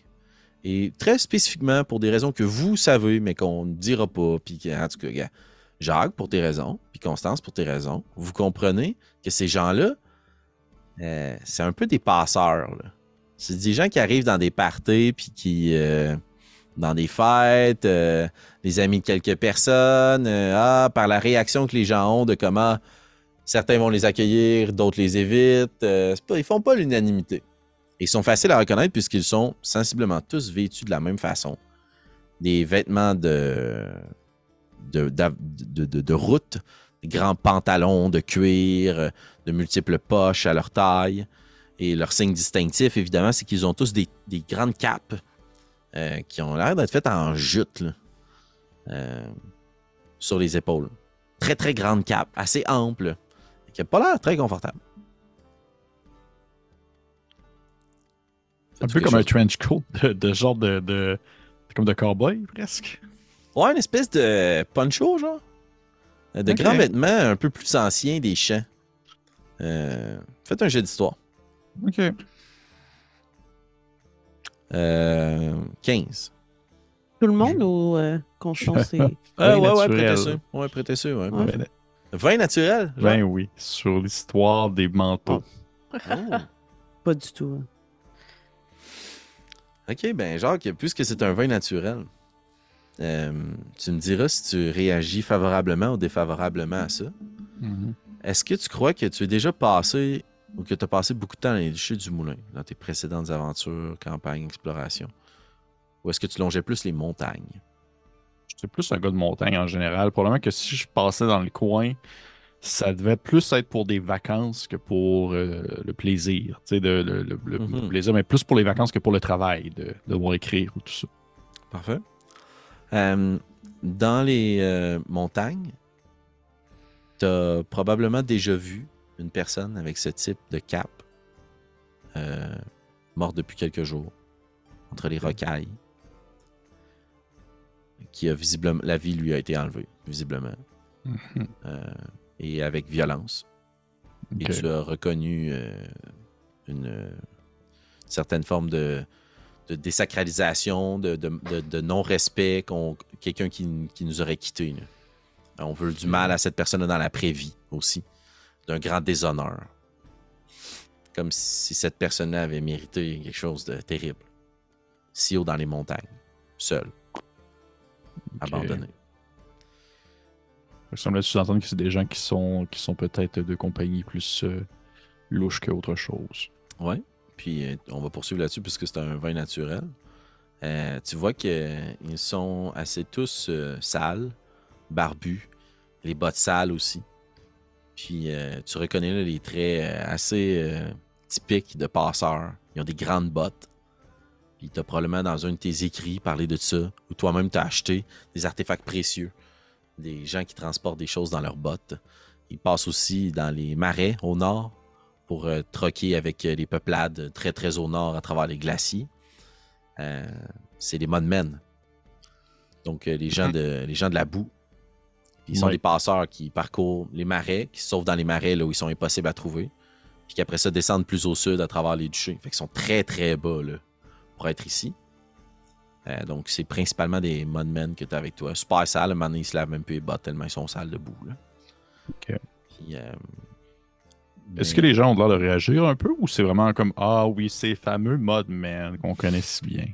Et très spécifiquement pour des raisons que vous savez, mais qu'on ne dira pas. Puis en tout cas, Jacques, pour tes raisons, puis Constance, pour tes raisons, vous comprenez que ces gens-là, euh, c'est un peu des passeurs. C'est des gens qui arrivent dans des parties, puis qui. euh, dans des fêtes, euh, les amis de quelques personnes, euh, ah, par la réaction que les gens ont de comment certains vont les accueillir, d'autres les évitent. pas, ils font pas l'unanimité. Ils sont faciles à reconnaître puisqu'ils sont sensiblement tous vêtus de la même façon. Des vêtements de, de, de, route, des grands pantalons de cuir, de multiples poches à leur taille. Et leur signe distinctif, évidemment, c'est qu'ils ont tous des, des grandes capes euh, qui ont l'air d'être faites en jute euh, sur les épaules. Très, très grande cape, assez ample, qui n'a pas l'air très confortable. Un peu comme un trench coat de, de genre de, de. Comme de cowboy, presque. Ouais, une espèce de poncho, genre. Euh, De grands vêtements un peu plus anciens des champs. Euh, faites un jet d'histoire. Ok. Euh, 15. Tout le monde ou euh, Constance et... Ah, ouais, ouais, naturel. prêtez ça. Ouais, prêtez ça, ouais. Ouais. Ben, 20 naturel, genre? ben oui, sur l'histoire des manteaux. Oh. Pas du tout. hein. Ok, ben Jacques, puisque c'est un vin naturel, euh, tu me diras si tu réagis favorablement ou défavorablement à ça. Mhm. Est-ce que tu crois que tu es déjà passé ou que tu as passé beaucoup de temps dans les duchés du Moulin, dans tes précédentes aventures, campagnes, explorations? Ou est-ce que tu longeais plus les montagnes? C'est plus un gars de montagne en général. Probablement que si je passais dans le coin, ça devait plus être pour des vacances que pour euh, le plaisir. Tu sais, de- le, le- le- Mhm. le plaisir, mais plus pour les vacances que pour le travail, de devoir écrire ou tout ça. Parfait. Euh, dans les euh, montagnes, tu as probablement déjà vu une personne avec ce type de cap morte depuis quelques jours entre les rocailles qui a visiblement la vie lui a été enlevée visiblement Mhm. euh, et avec violence et Ok. tu as reconnu euh, une euh, certaine forme de, de désacralisation, de, de- de- de non-respect, qu'on- quelqu'un qui, qui nous aurait quittés. là. On veut du mal à cette personne dans la prévie aussi, d'un grand déshonneur. Comme si cette personne-là avait mérité quelque chose de terrible. Si haut dans les montagnes, seul, abandonné. Ça semble sous-entendre que c'est des gens qui sont, qui sont peut-être de compagnie plus euh, louches qu'autre chose. Ouais. Puis euh, on va poursuivre là-dessus puisque c'est un vin naturel. Euh, tu vois qu'ils sont assez tous euh, sales, barbus, les bottes sales aussi. Puis euh, tu reconnais là, les traits euh, assez euh, typiques de passeurs. Ils ont des grandes bottes. Puis tu as probablement dans un de tes écrits parlé de ça, ou toi-même tu as acheté des artefacts précieux. Des gens qui transportent des choses dans leurs bottes. Ils passent aussi dans les marais au nord pour euh, troquer avec euh, les peuplades très très au nord à travers les glaciers. Euh, c'est les Mudmen. Donc euh, les, gens de, les gens de la boue. Ils sont Ouais. des passeurs qui parcourent les marais, qui se sauvent dans les marais là où ils sont impossibles à trouver. Puis qu'après ça descendent plus au sud à travers les duchés. Fait qu'ils sont très très bas là, pour être ici. Euh, donc c'est principalement des Mudmen que tu as avec toi. Super sale, à un moment donné, ils se lavent même plus les bottes tellement ils sont sales debout. Là. Ok. Puis, euh, Est-ce ben- que les gens ont l'air de réagir un peu ou c'est vraiment comme Ah oui, ces fameux mod man qu'on connaît si bien?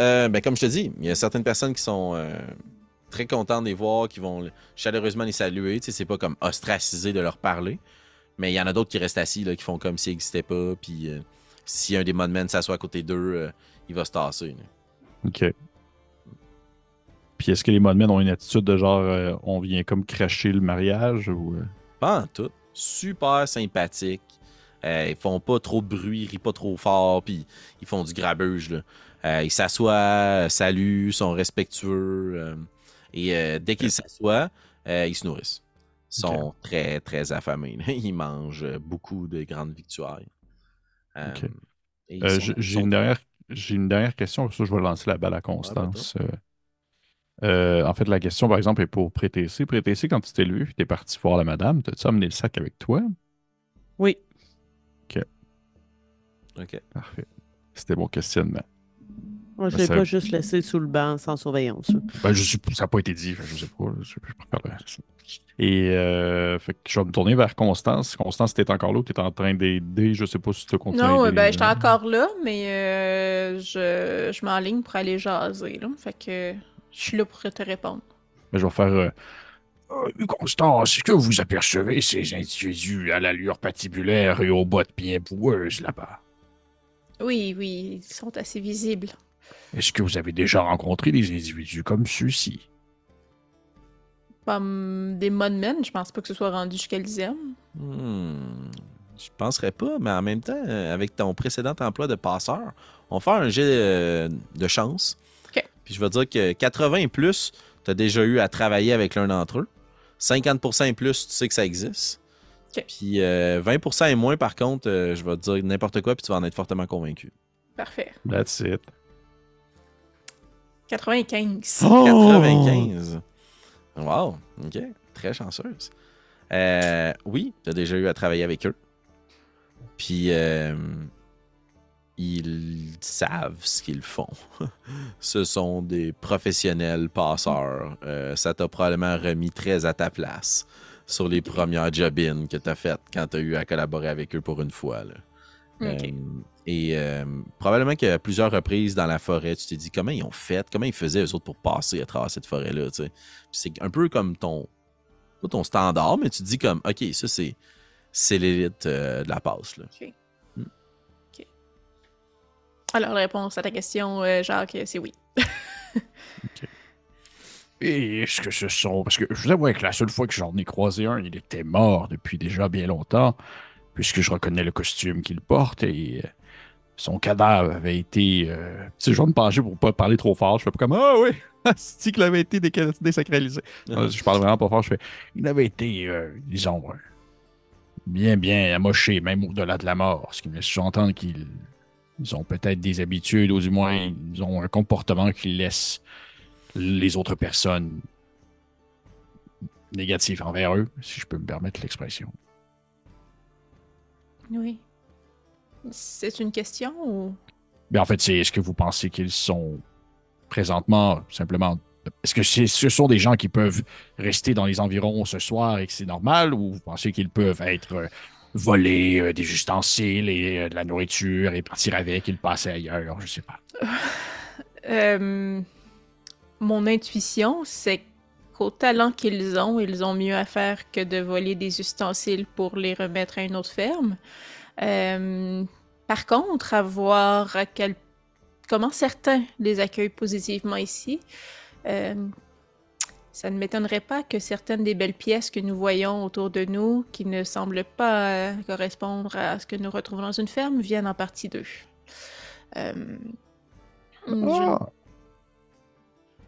Euh, ben, comme je te dis, il y a certaines personnes qui sont très contentes de les voir, qui vont chaleureusement les saluer. Tu sais, c'est pas comme ostracisé de leur parler. Mais il y en a d'autres qui restent assis, là, qui font comme s'ils n'existaient pas. Puis si un des modmen s'assoit à côté d'eux, il va se tasser. là. Ok. Puis est-ce que les modmen ont une attitude de genre euh, on vient comme cracher le mariage ou. euh, Pas en tout. Super sympathiques. Euh, ils font pas trop de bruit, ils rient pas trop fort, puis ils font du grabuge. Là. Euh, ils s'assoient, saluent, sont respectueux. et dès qu'ils s'assoient, ils se nourrissent. Ils sont très, très affamés. là. Ils mangent beaucoup de grandes victuailles. J'ai- J'ai sont- une, dernière- j'ai une dernière question, ça je vais lancer la balle à Constance. Euh, euh, en fait, la question, par exemple, est pour Prétécé. Prétécé, quand tu t'es levé et tu es parti voir la madame, t'as-tu amené le sac avec toi? Oui. Ok. Parfait. C'était mon questionnement. Moi, je Ben, l'ai ça- pas juste laissé sous le banc sans surveillance. Ben, je sais, pas- ça n'a pas été dit, je sais pas. Je, je préfère le- Et euh, fait que je vais me tourner vers Constance. Constance, t'es encore là ou t'es en train d'aider? Je sais pas si tu continues. Non, à euh, ben, j'étais encore là, mais euh, je, je m'enligne pour aller jaser, là. Fait que je suis là pour te répondre. Mais je vais faire. euh, Euh, Constance, est-ce que vous apercevez ces individus à l'allure patibulaire et aux bottes bien boueuses là-bas? Oui, oui, ils sont assez visibles. Est-ce que vous avez déjà rencontré des individus comme ceux-ci? Comme des modmen, je pense pas que ce soit rendu jusqu'à l'Isem. Hmm, je penserais pas, mais en même temps, euh, avec ton précédent emploi de passeur, on va faire un jet euh, de chance. Puis je vais dire que 80 et plus, tu as déjà eu à travailler avec l'un d'entre eux. 50% et plus, tu sais que ça existe. Puis euh, 20% et moins, par contre, euh, je vais te dire n'importe quoi, puis tu vas en être fortement convaincu. Parfait. That's it. 95. Oh! 95. Wow, ok, très chanceuse. Euh, oui, tu as déjà eu à travailler avec eux. Puis, euh, ils savent ce qu'ils font. Ce sont des professionnels passeurs. Euh, ça t'a probablement remis très à ta place sur les premières job-ins que tu as faites quand tu as eu à collaborer avec eux pour une fois. là. Euh, et euh, probablement qu'à plusieurs reprises dans la forêt, tu t'es dit comment ils ont fait, comment ils faisaient eux autres pour passer à travers cette forêt-là. tu sais? Puis C'est un peu comme ton, pas ton standard, mais tu te dis comme, ok, ça c'est, c'est l'élite euh, de la passe. Là. Hmm. Ok. Alors, la réponse à ta question, euh, Jacques, c'est oui. Et est-ce que ce sont. Parce que je vous avoue que la seule fois que j'en ai croisé un, il était mort depuis déjà bien longtemps, puisque je reconnais le costume qu'il porte et euh, son cadavre avait été. euh, Tu sais, je vais me pencher pour pas parler trop fort. Je fais pas comme Ah oui, c'est qu'il avait été désacralisé. Non, Je parle vraiment pas fort. Je fais il avait été, euh, disons, euh, bien, bien amoché, même au-delà de la mort, ce qui me laisse sous-entendre qu'ils ils ont peut-être des habitudes, ou du moins, ils ont un comportement qui laisse les autres personnes négatives envers eux, si je peux me permettre l'expression. Oui. C'est une question ou? Mais en fait, c'est est-ce que vous pensez qu'ils sont présentement simplement. Est-ce que c'est- ce sont des gens qui peuvent rester dans les environs ce soir et que c'est normal ou vous pensez qu'ils peuvent être euh, volés euh, des ustensiles et euh, de la nourriture et partir avec et le passer ailleurs? Je sais pas. Euh, mon intuition, c'est qu'au talent qu'ils ont, ils ont mieux à faire que de voler des ustensiles pour les remettre à une autre ferme. Euh, par contre, à voir à quel... comment certains les accueillent positivement ici, euh, ça ne m'étonnerait pas que certaines des belles pièces que nous voyons autour de nous, qui ne semblent pas euh, correspondre à ce que nous retrouvons dans une ferme, viennent en partie d'eux. Euh, je-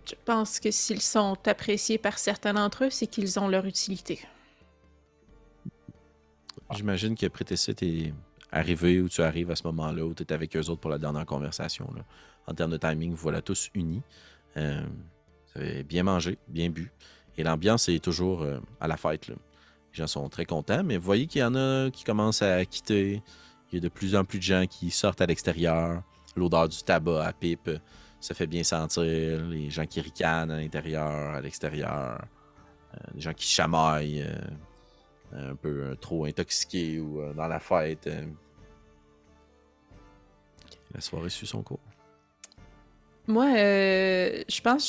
je pense que s'ils sont appréciés par certains d'entre eux, c'est qu'ils ont leur utilité. J'imagine que Prétessite est arrivé où tu arrives à ce moment-là, où tu es avec eux autres pour la dernière conversation. En termes de timing, vous voilà tous unis. Euh, vous avez bien mangé, bien bu. Et l'ambiance est toujours euh, à la fête. Les gens sont très contents, mais vous voyez qu'il y en a qui commencent à quitter. Il y a de plus en plus de gens qui sortent à l'extérieur. L'odeur du tabac à pipe se fait bien sentir. Les gens qui ricanent à l'intérieur, à l'extérieur. Euh, les gens qui chamaillent. euh, un peu euh, trop intoxiqués ou dans la fête. La soirée suit son cours. Moi, je pense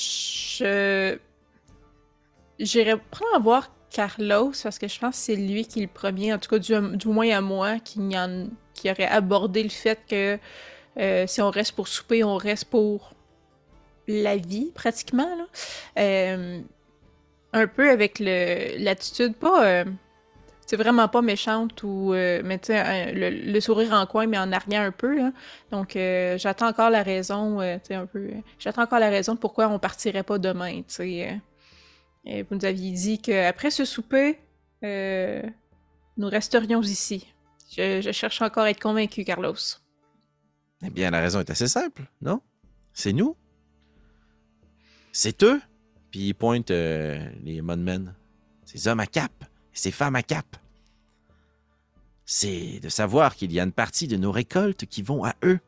que je... j'irais probablement voir Carlos parce que je pense que c'est lui qui est le premier, en tout cas du, moins à moi, qui, en- qui aurait abordé le fait que si on reste pour souper, on reste pour la vie pratiquement. Là. Euh, un peu avec l'attitude, pas, euh, c'est vraiment pas méchante ou. euh, mais tu le, le sourire en coin, mais en arrière un peu, là. Donc, j'attends encore la raison, tu un peu. j'attends encore la raison de pourquoi on partirait pas demain, tu sais. Et vous nous aviez dit qu'après ce souper, nous resterions ici. Je cherche encore à être convaincu, Carlos. Eh bien, la raison est assez simple, non? C'est nous? C'est eux. Puis il pointe euh, les Mudmen. Ces hommes à cap et ces femmes à cap. C'est de savoir qu'il y a une partie de nos récoltes qui vont à eux.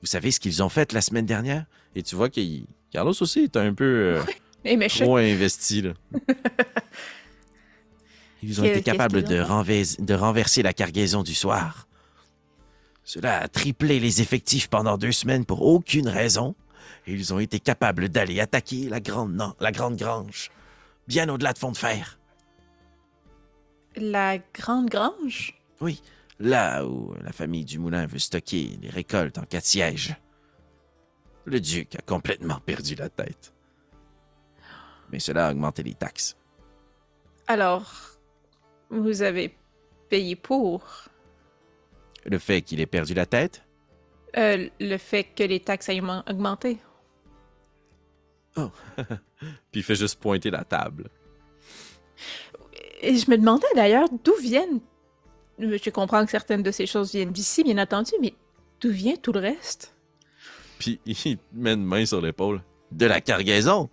Vous savez ce qu'ils ont fait la semaine dernière? Et tu vois que Carlos aussi est un peu euh, trop investi. Là. Ils ont été capables de renverser la cargaison du soir. Cela a triplé les effectifs pendant deux semaines pour aucune raison. Et ils ont été capables d'aller attaquer la grande, non, la grande grange, bien au-delà de fond de fer. La grande grange? Oui, là où la famille du moulin veut stocker les récoltes en cas de siège. Le duc a complètement perdu la tête. Mais cela a augmenté les taxes. Alors, vous avez payé pour? Le fait qu'il ait perdu la tête, euh, le fait que les taxes aient augmen- augmenté. puis il fait juste pointer la table. Et je me demandais d'ailleurs d'où viennent. Je comprends que certaines de ces choses viennent d'ici, bien entendu, mais d'où vient tout le reste? Puis il met une main sur l'épaule. De la cargaison.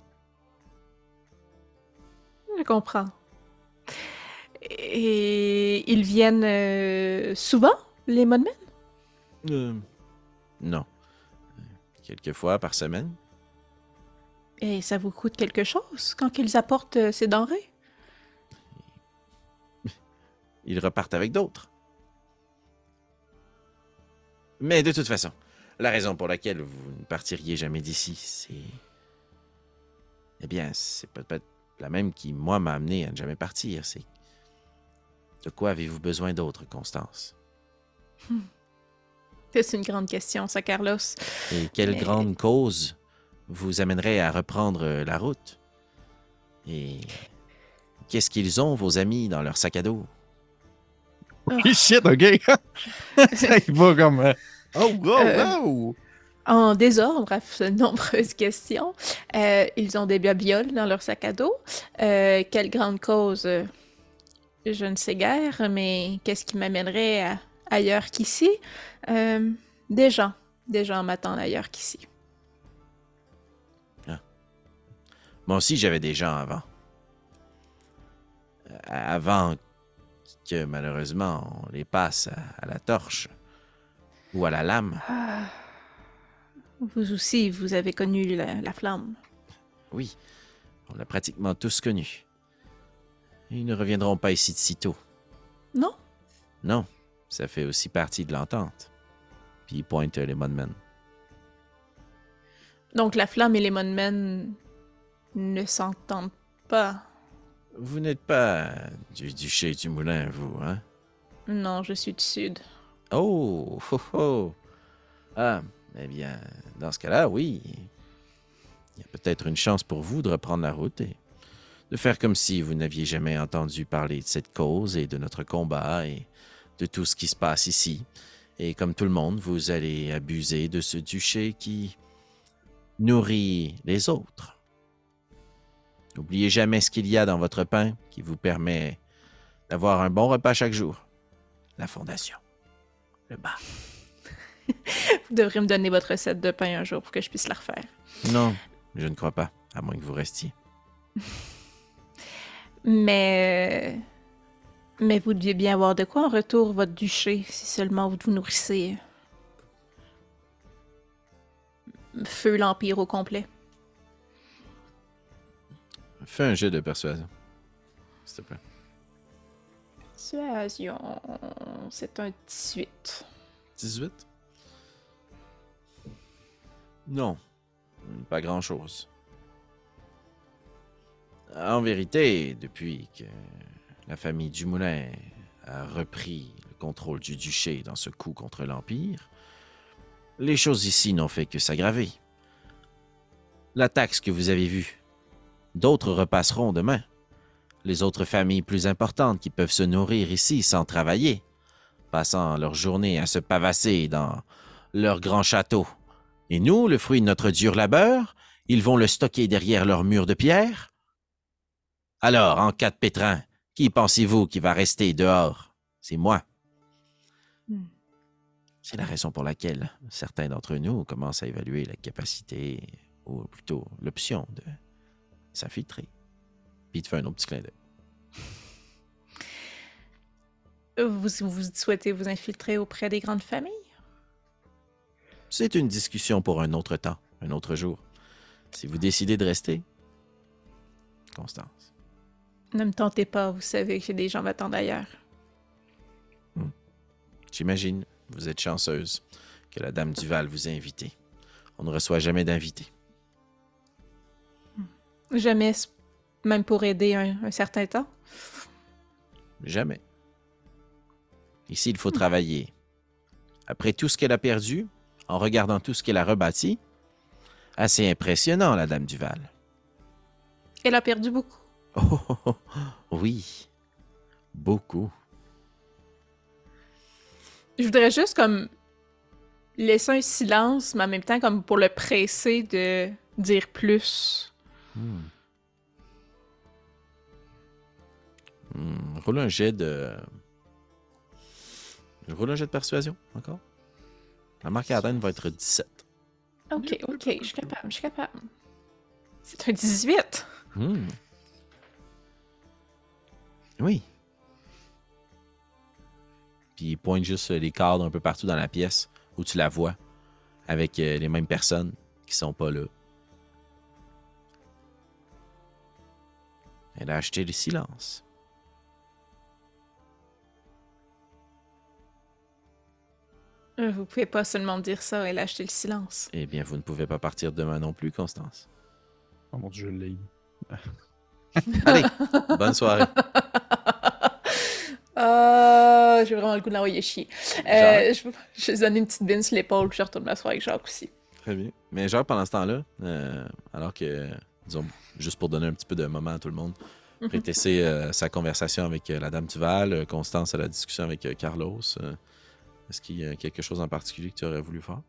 Je comprends. Et ils viennent euh, souvent, les Modmen? Euh, non. Quelques fois par semaine. Et ça vous coûte quelque chose quand ils apportent euh, ces denrées? Ils repartent avec d'autres. Mais de toute façon, la raison pour laquelle vous ne partiriez jamais d'ici, c'est... Eh bien, c'est peut-être la même qui, moi, m'a amené à ne jamais partir. C'est... De quoi avez-vous besoin d'autre, Constance? C'est une grande question, ça, Carlos. Et quelle Mais- grande cause vous amènerait à reprendre euh, la route? Et qu'est-ce qu'ils ont, vos amis, dans leur sac à dos? Shit, ok. ça y va comme. euh, Oh, wow, Euh, wow. En désordre, à de nombreuses questions. Euh, ils ont des babioles dans leur sac à dos. Euh, quelle grande cause? Je ne sais guère, mais qu'est-ce qui m'amènerait à- ailleurs qu'ici? Euh, des gens. Des gens m'attendent ailleurs qu'ici. Moi aussi, j'avais des gens avant. Euh, Avant que, malheureusement, on les passe à, à la torche ou à la lame. Ah. Vous aussi, vous avez connu la, la flamme. Oui, on l'a pratiquement tous connu. Ils ne reviendront pas ici de sitôt. Non? Non, ça fait aussi partie de l'entente. Puis il pointe les Mudmen. Donc la flamme et les Monmen ne s'entendent pas. Vous n'êtes pas du duché du moulin, vous, hein? Non, je suis du sud. Oh, oh, oh. Ah, eh bien, dans ce cas-là, oui. Il y a peut-être une chance pour vous de reprendre la route et de faire comme si vous n'aviez jamais entendu parler de cette cause et de notre combat et de tout ce qui se passe ici. Et comme tout le monde, vous allez abuser de ce duché qui nourrit les autres. N'oubliez jamais ce qu'il y a dans votre pain qui vous permet d'avoir un bon repas chaque jour. La fondation. Le bar. Vous devrez me donner votre recette de pain un jour pour que je puisse la refaire. Non, je ne crois pas, à moins que vous restiez. Mais. Mais vous deviez bien avoir de quoi en retour, votre duché, si seulement vous vous nourrissez. Feu l'Empire au complet. Fais un jet de persuasion. S'il te plaît. Persuasion. C'est un 18. 18? Non, pas grand-chose. En vérité, depuis que la famille Dumoulin a repris le contrôle du duché dans ce coup contre l'Empire, les choses ici n'ont fait que s'aggraver. La taxe que vous avez vue, d'autres repasseront demain. les autres familles plus importantes qui peuvent se nourrir ici sans travailler, passant leur journée à se pavasser dans leur grand château. Et nous, le fruit de notre dur labeur, ils vont le stocker derrière leur mur de pierre? Alors, en cas de pétrin, qui pensez-vous qui va rester dehors? C'est moi. Hmm. C'est la raison pour laquelle certains d'entre nous commencent à évaluer la capacité, ou plutôt l'option de s'infiltrer. Puis il te fait un autre petit clin d'œil. Vous, vous souhaitez vous infiltrer auprès des grandes familles? C'est une discussion pour un autre temps, un autre jour. Si vous décidez de rester, Constance. Ne me tentez pas, vous savez que des gens m'attendent ailleurs. J'imagine, vous êtes chanceuse que la dame Duval vous ait invité. On ne reçoit jamais d'invités. Jamais, s- même pour aider un, un certain temps. Jamais. Ici, il faut travailler. Après tout ce qu'elle a perdu, en regardant tout ce qu'elle a rebâti, assez impressionnant, la dame Duval. Elle a perdu beaucoup. Oh, oh, oh, oui, beaucoup. Je voudrais juste comme laisser un silence, mais en même temps comme pour le presser de dire plus. Hmm. Hmm, Roule un jet de. Je roule un jet de persuasion, encore? La marque à atteindre va être 17. Ok, ok, je suis capable, je suis capable. C'est un 18. Hmm. Oui. Puis il pointe juste euh, les cadres un peu partout dans la pièce où tu la vois avec euh, les mêmes personnes qui sont pas là. Elle a acheté le silence. Euh, Vous pouvez pas seulement dire ça et lâcher le silence. Eh bien, vous ne pouvez pas partir demain non plus, Constance. Oh mon dieu, je l'ai. Allez, bonne soirée. Ah, j'ai vraiment le goût de l'envoyer chier. Jacques? Euh, je, je vais donner une petite bine sur l'épaule, puis je retourne m'asseoir avec Jacques aussi. Très bien. Mais genre, pendant ce temps-là, euh, alors que, disons, juste pour donner un petit peu de moment à tout le monde, Mhm. prétesser euh, sa conversation avec la dame Duval, Constance à la discussion avec Carlos. Est-ce qu'il y a quelque chose en particulier que tu aurais voulu faire?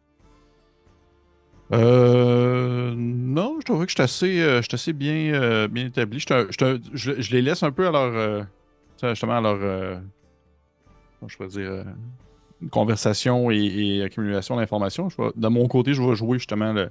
Euh, non, je trouvais que euh, j'étais assez bien, euh, bien établi. Je, je les laisse un peu à leur, euh, justement à leur, euh, je pourrais dire, euh, conversation et, accumulation d'informations. Je De mon côté, je vais jouer justement le,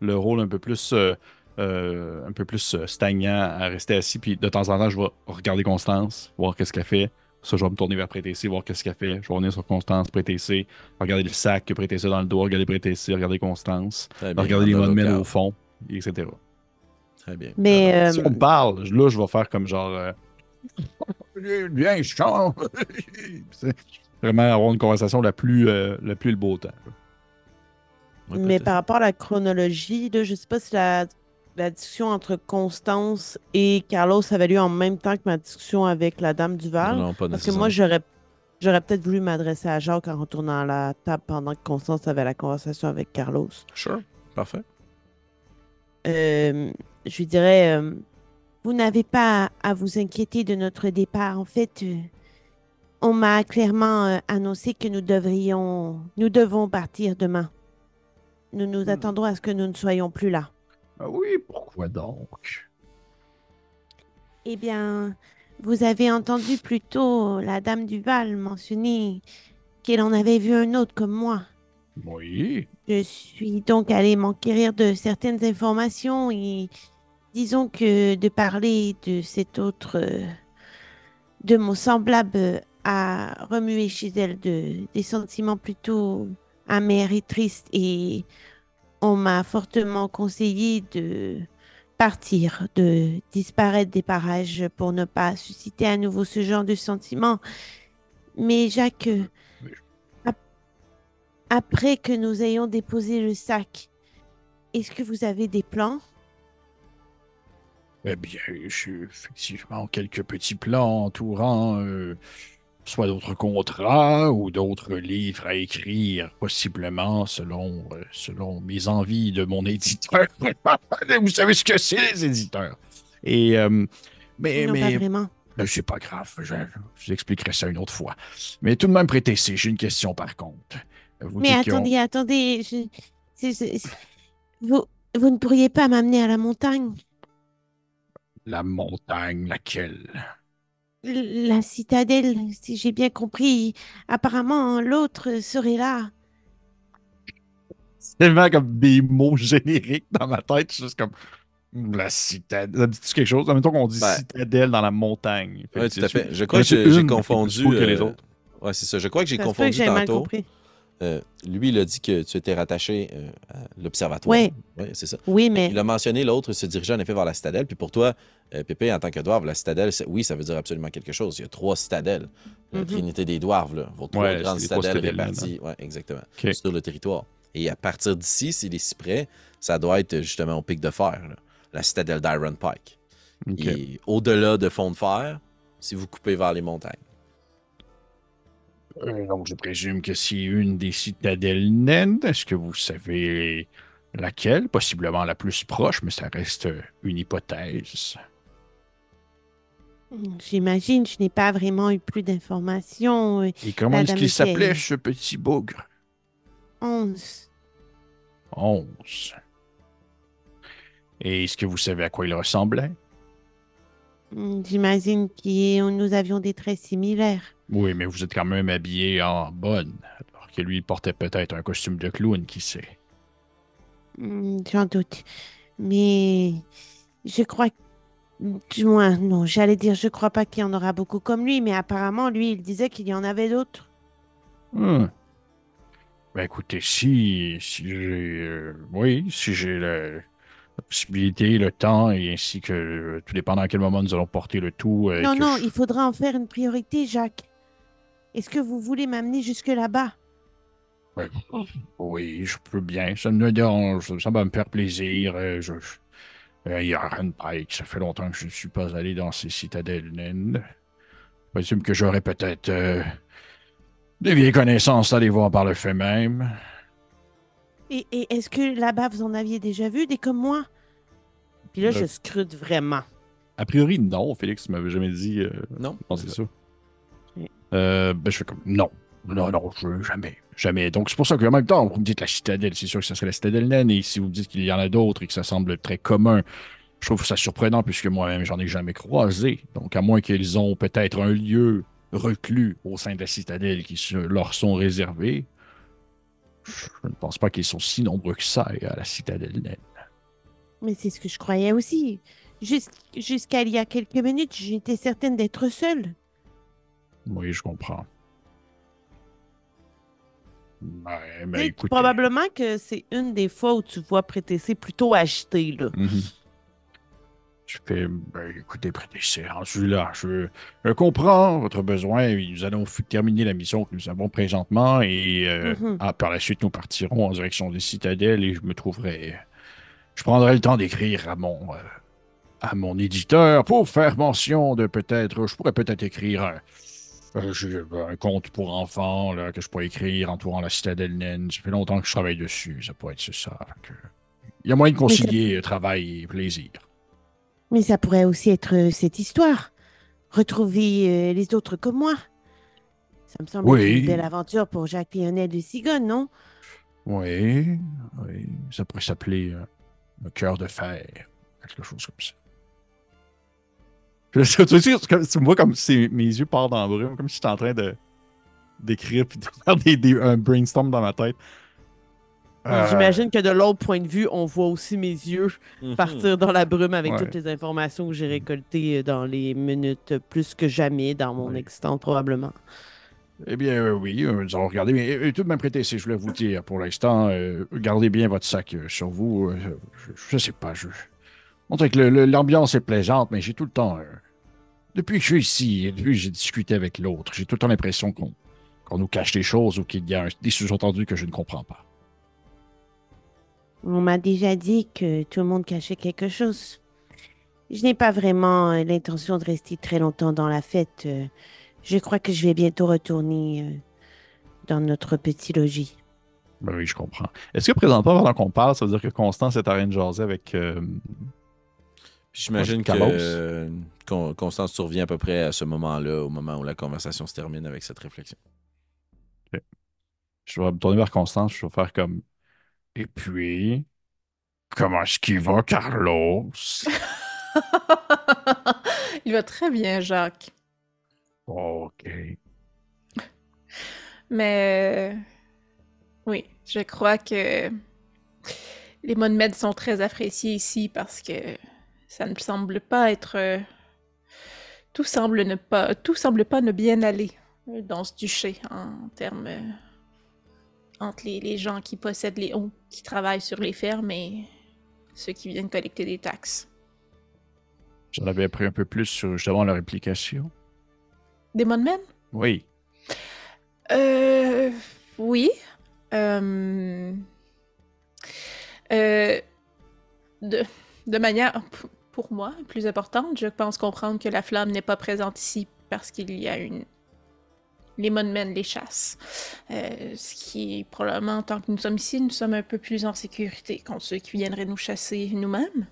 le rôle un peu plus, euh, euh, un peu plus euh, stagnant à rester assis. Puis de temps en temps, je vais regarder Constance, voir qu'est-ce qu'elle fait. Ça, je vais me tourner vers Prétécé, voir qu'est-ce qu'elle fait. Je vais revenir sur Constance, Prétécé, regarder le sac que Prétécé dans le dos, regarder Prétécé, regarder Constance. Bien. Regarder les local. au fond, etc. Très bien. Mais euh, Si on me parle, là, je vais faire comme genre. euh, Viens, je chante. Vraiment avoir une conversation la plus, euh, la plus le beau temps. Ouais, Mais par rapport à la chronologie, là, je sais pas si la, la discussion entre Constance et Carlos avait lieu en même temps que ma discussion avec la dame Duval. Non, pas Parce que moi, j'aurais j'aurais peut-être voulu m'adresser à Jacques en retournant à la table pendant que Constance avait la conversation avec Carlos. Sure. Parfait. Euh, je lui dirais, euh, vous n'avez pas à vous inquiéter de notre départ. En fait, euh, on m'a clairement annoncé que nous devrions, nous devons partir demain. Nous nous Hmm. attendrons à ce que nous ne soyons plus là. Ah oui, pourquoi donc? Eh bien, vous avez entendu plus tôt la dame Duval mentionner qu'elle en avait vu un autre comme moi. Oui. Je suis donc allée m'enquérir de certaines informations et disons que de parler de cet autre, de mon semblable, a remué chez elle de, des sentiments plutôt amers et tristes et on m'a fortement conseillé de partir, de disparaître des parages pour ne pas susciter à nouveau ce genre de sentiments. Mais Jacques, ap- après que nous ayons déposé le sac, est-ce que vous avez des plans? Eh bien, j'ai effectivement quelques petits plans entourant euh, soit d'autres contrats ou d'autres livres à écrire, possiblement selon, euh, selon mes envies de mon éditeur. Vous savez ce que c'est, les éditeurs. Et euh, Mais, non, pas mais, vraiment. mais c'est pas grave. Je, je vous expliquerai ça une autre fois. Mais tout de même, prêtez C. J'ai une question par contre. Vous Mais ont- attendez, attendez. c'est- c'est- c'est- Vous, vous ne pourriez pas m'amener à la montagne? La montagne, laquelle? La citadelle, si j'ai bien compris. Apparemment, l'autre serait là. C'est tellement comme des mots génériques dans ma tête. Juste comme la citadelle. Ça me dit quelque chose? En même temps qu'on dit Ben. citadelle dans la montagne. Oui, tout à fait. Je crois que j'ai confondu. que les euh, autres. Ouais, c'est ça. Je crois que j'ai peut que confondu j'ai mal tantôt. compris. Euh, lui, il a dit que tu étais rattaché euh, à l'observatoire. Ouais. Oui, c'est ça. Oui, mais Il a mentionné l'autre se dirigeait en effet vers la citadelle. Puis pour toi, euh, Pépé, en tant que dwarf, la citadelle, oui, ça veut dire absolument quelque chose. Il y a trois citadelles. La Mhm. Trinité des dwarves, là, vos trois Ouais, grandes citadelles réparties ouais, exactement, sur le territoire. Et à partir d'ici, s'il est si près, ça doit être justement au pic de fer, là, la citadelle d'Iron Pike. Et au-delà de fond de fer, si vous coupez vers les montagnes. Euh, Donc, je présume que c'est une des citadelles naines. Est-ce que vous savez laquelle? Possiblement la plus proche, mais ça reste une hypothèse. j'imagine, je n'ai pas vraiment eu plus d'informations. euh, Et comment est-ce qu'il s'appelait, ce petit bougre? 11. Onze. Et est-ce que vous savez à quoi il ressemblait? Hmm, J'imagine que nous avions des traits similaires. Oui, mais vous êtes quand même habillé en bonne, alors que lui, il portait peut-être un costume de clown, qui sait? Hmm, J'en doute. Mais je crois que... Du moins, non, j'allais dire, je crois pas qu'il y en aura beaucoup comme lui, mais apparemment, lui, il disait qu'il y en avait d'autres. Hmm. Ben écoutez, si, si j'ai... euh, oui, si j'ai la possibilité, le temps, et ainsi que euh, tout dépendant à quel moment nous allons porter le tout. euh, non, non, je- il faudra en faire une priorité, Jacques. Est-ce que vous voulez m'amener jusque là-bas? Oui, je peux bien. Ça me dérange. Ça va me faire plaisir. euh, je, euh, il y a Pike. Ça fait longtemps que je ne suis pas allé dans ces citadelles naines. Je présume que j'aurais peut-être euh, des vieilles connaissances à aller voir par le fait même. Et, et est-ce que là-bas, vous en aviez déjà vu, des comme moi? Puis là, je scrute vraiment. A priori, non. Félix, tu m'avais jamais dit. euh, Non? non, c'est ça. Euh, Ben, je fais comme non. Non, non, je, jamais. Jamais. Donc, c'est pour ça qu'en même temps, vous me dites la citadelle, c'est sûr que ça serait la citadelle naine. Et si vous me dites qu'il y en a d'autres et que ça semble très commun, je trouve ça surprenant puisque moi-même, j'en ai jamais croisé. Donc, à moins qu'ils ont peut-être un lieu reclus au sein de la citadelle qui leur sont réservés, je ne pense pas qu'ils sont si nombreux que ça à la citadelle naine. Mais c'est ce que je croyais aussi. Jus- Jusqu'à il y a quelques minutes, j'étais certaine d'être seule. Oui, je comprends. Ouais, ben, écoutez. Probablement que c'est une des fois où tu vois Prétessé plutôt agité, là. Mhm. Je fais, ben, écoutez, prêtez c'est rendu là. Je, je comprends votre besoin. Nous allons terminer la mission que nous avons présentement et euh, Mhm. ah, par la suite, nous partirons en direction des citadelles et je me trouverai. Je prendrai le temps d'écrire à mon, euh, à mon éditeur pour faire mention de peut-être. Je pourrais peut-être écrire un, un conte pour enfants là, que je pourrais écrire entourant la citadelle naine. Ça fait longtemps que je travaille dessus. Ça pourrait être ça. que- Il y a moyen de ça- concilier euh, travail et plaisir. Mais ça pourrait aussi être euh, cette histoire. Retrouver euh, les autres comme moi. Ça me semble être Oui. une belle aventure pour Jacques Lionel de Cigogne, non? Oui, oui. Ça pourrait s'appeler euh, le cœur de fer. Quelque chose comme ça. Puis là, tu, tu sais, c'est comme- tu me vois comme si mes yeux partent dans le brume, comme si j'étais en train de d'écrire puis de faire des, des- un brainstorm dans ma tête. Euh, J'imagine que de l'autre point de vue, on voit aussi mes yeux Mhm. partir dans la brume avec Ouais. toutes les informations que j'ai récoltées euh, dans les minutes plus que jamais dans mon existence, probablement. Eh bien, euh, oui, euh, nous allons regarder. Mais euh, tout de même prêté, si je voulais vous dire, pour l'instant, euh, gardez bien votre sac euh, sur vous. euh, je, je sais pas, je. On dirait que l'ambiance est plaisante, mais j'ai tout le temps. Depuis que je suis ici, et depuis que j'ai discuté avec l'autre, j'ai tout le temps l'impression qu'on nous cache des choses ou qu'il y a un- des sous-entendus que je ne comprends pas. On m'a déjà dit que tout le monde cachait quelque chose. Je n'ai pas vraiment euh, l'intention de rester très longtemps dans la fête. euh. je crois que je vais bientôt retourner euh, dans notre petit logis. Ben oui, je comprends. Est-ce que présentement, pendant qu'on parle, ça veut dire que Constance est de jaser avec. euh, j'imagine que euh, Con- Constance survient à peu près à ce moment-là, au moment où la conversation se termine avec cette réflexion. Je vais me tourner vers Constance, je vais faire comme. Et puis, comment est-ce qu'il va, Carlos? Il va très bien, Jacques. OK. Mais euh, oui, je crois que les monomèdes sont très appréciés ici parce que ça ne semble pas être. euh, Tout semble ne pas, tout semble pas ne bien aller euh, dans ce duché en termes euh, entre les, les gens qui possèdent les hauts, qui travaillent sur les fermes et ceux qui viennent collecter des taxes. J'en avais appris un peu plus sur justement leur implication. Des monomèdes? Oui. Euh, oui. Euh, euh, de, de manière, p- pour moi, plus importante, je pense comprendre que la flamme n'est pas présente ici parce qu'il y a une... Les monomènes les chassent. Euh, ce qui est probablement, tant que nous sommes ici, nous sommes un peu plus en sécurité contre ceux qui viendraient nous chasser nous-mêmes.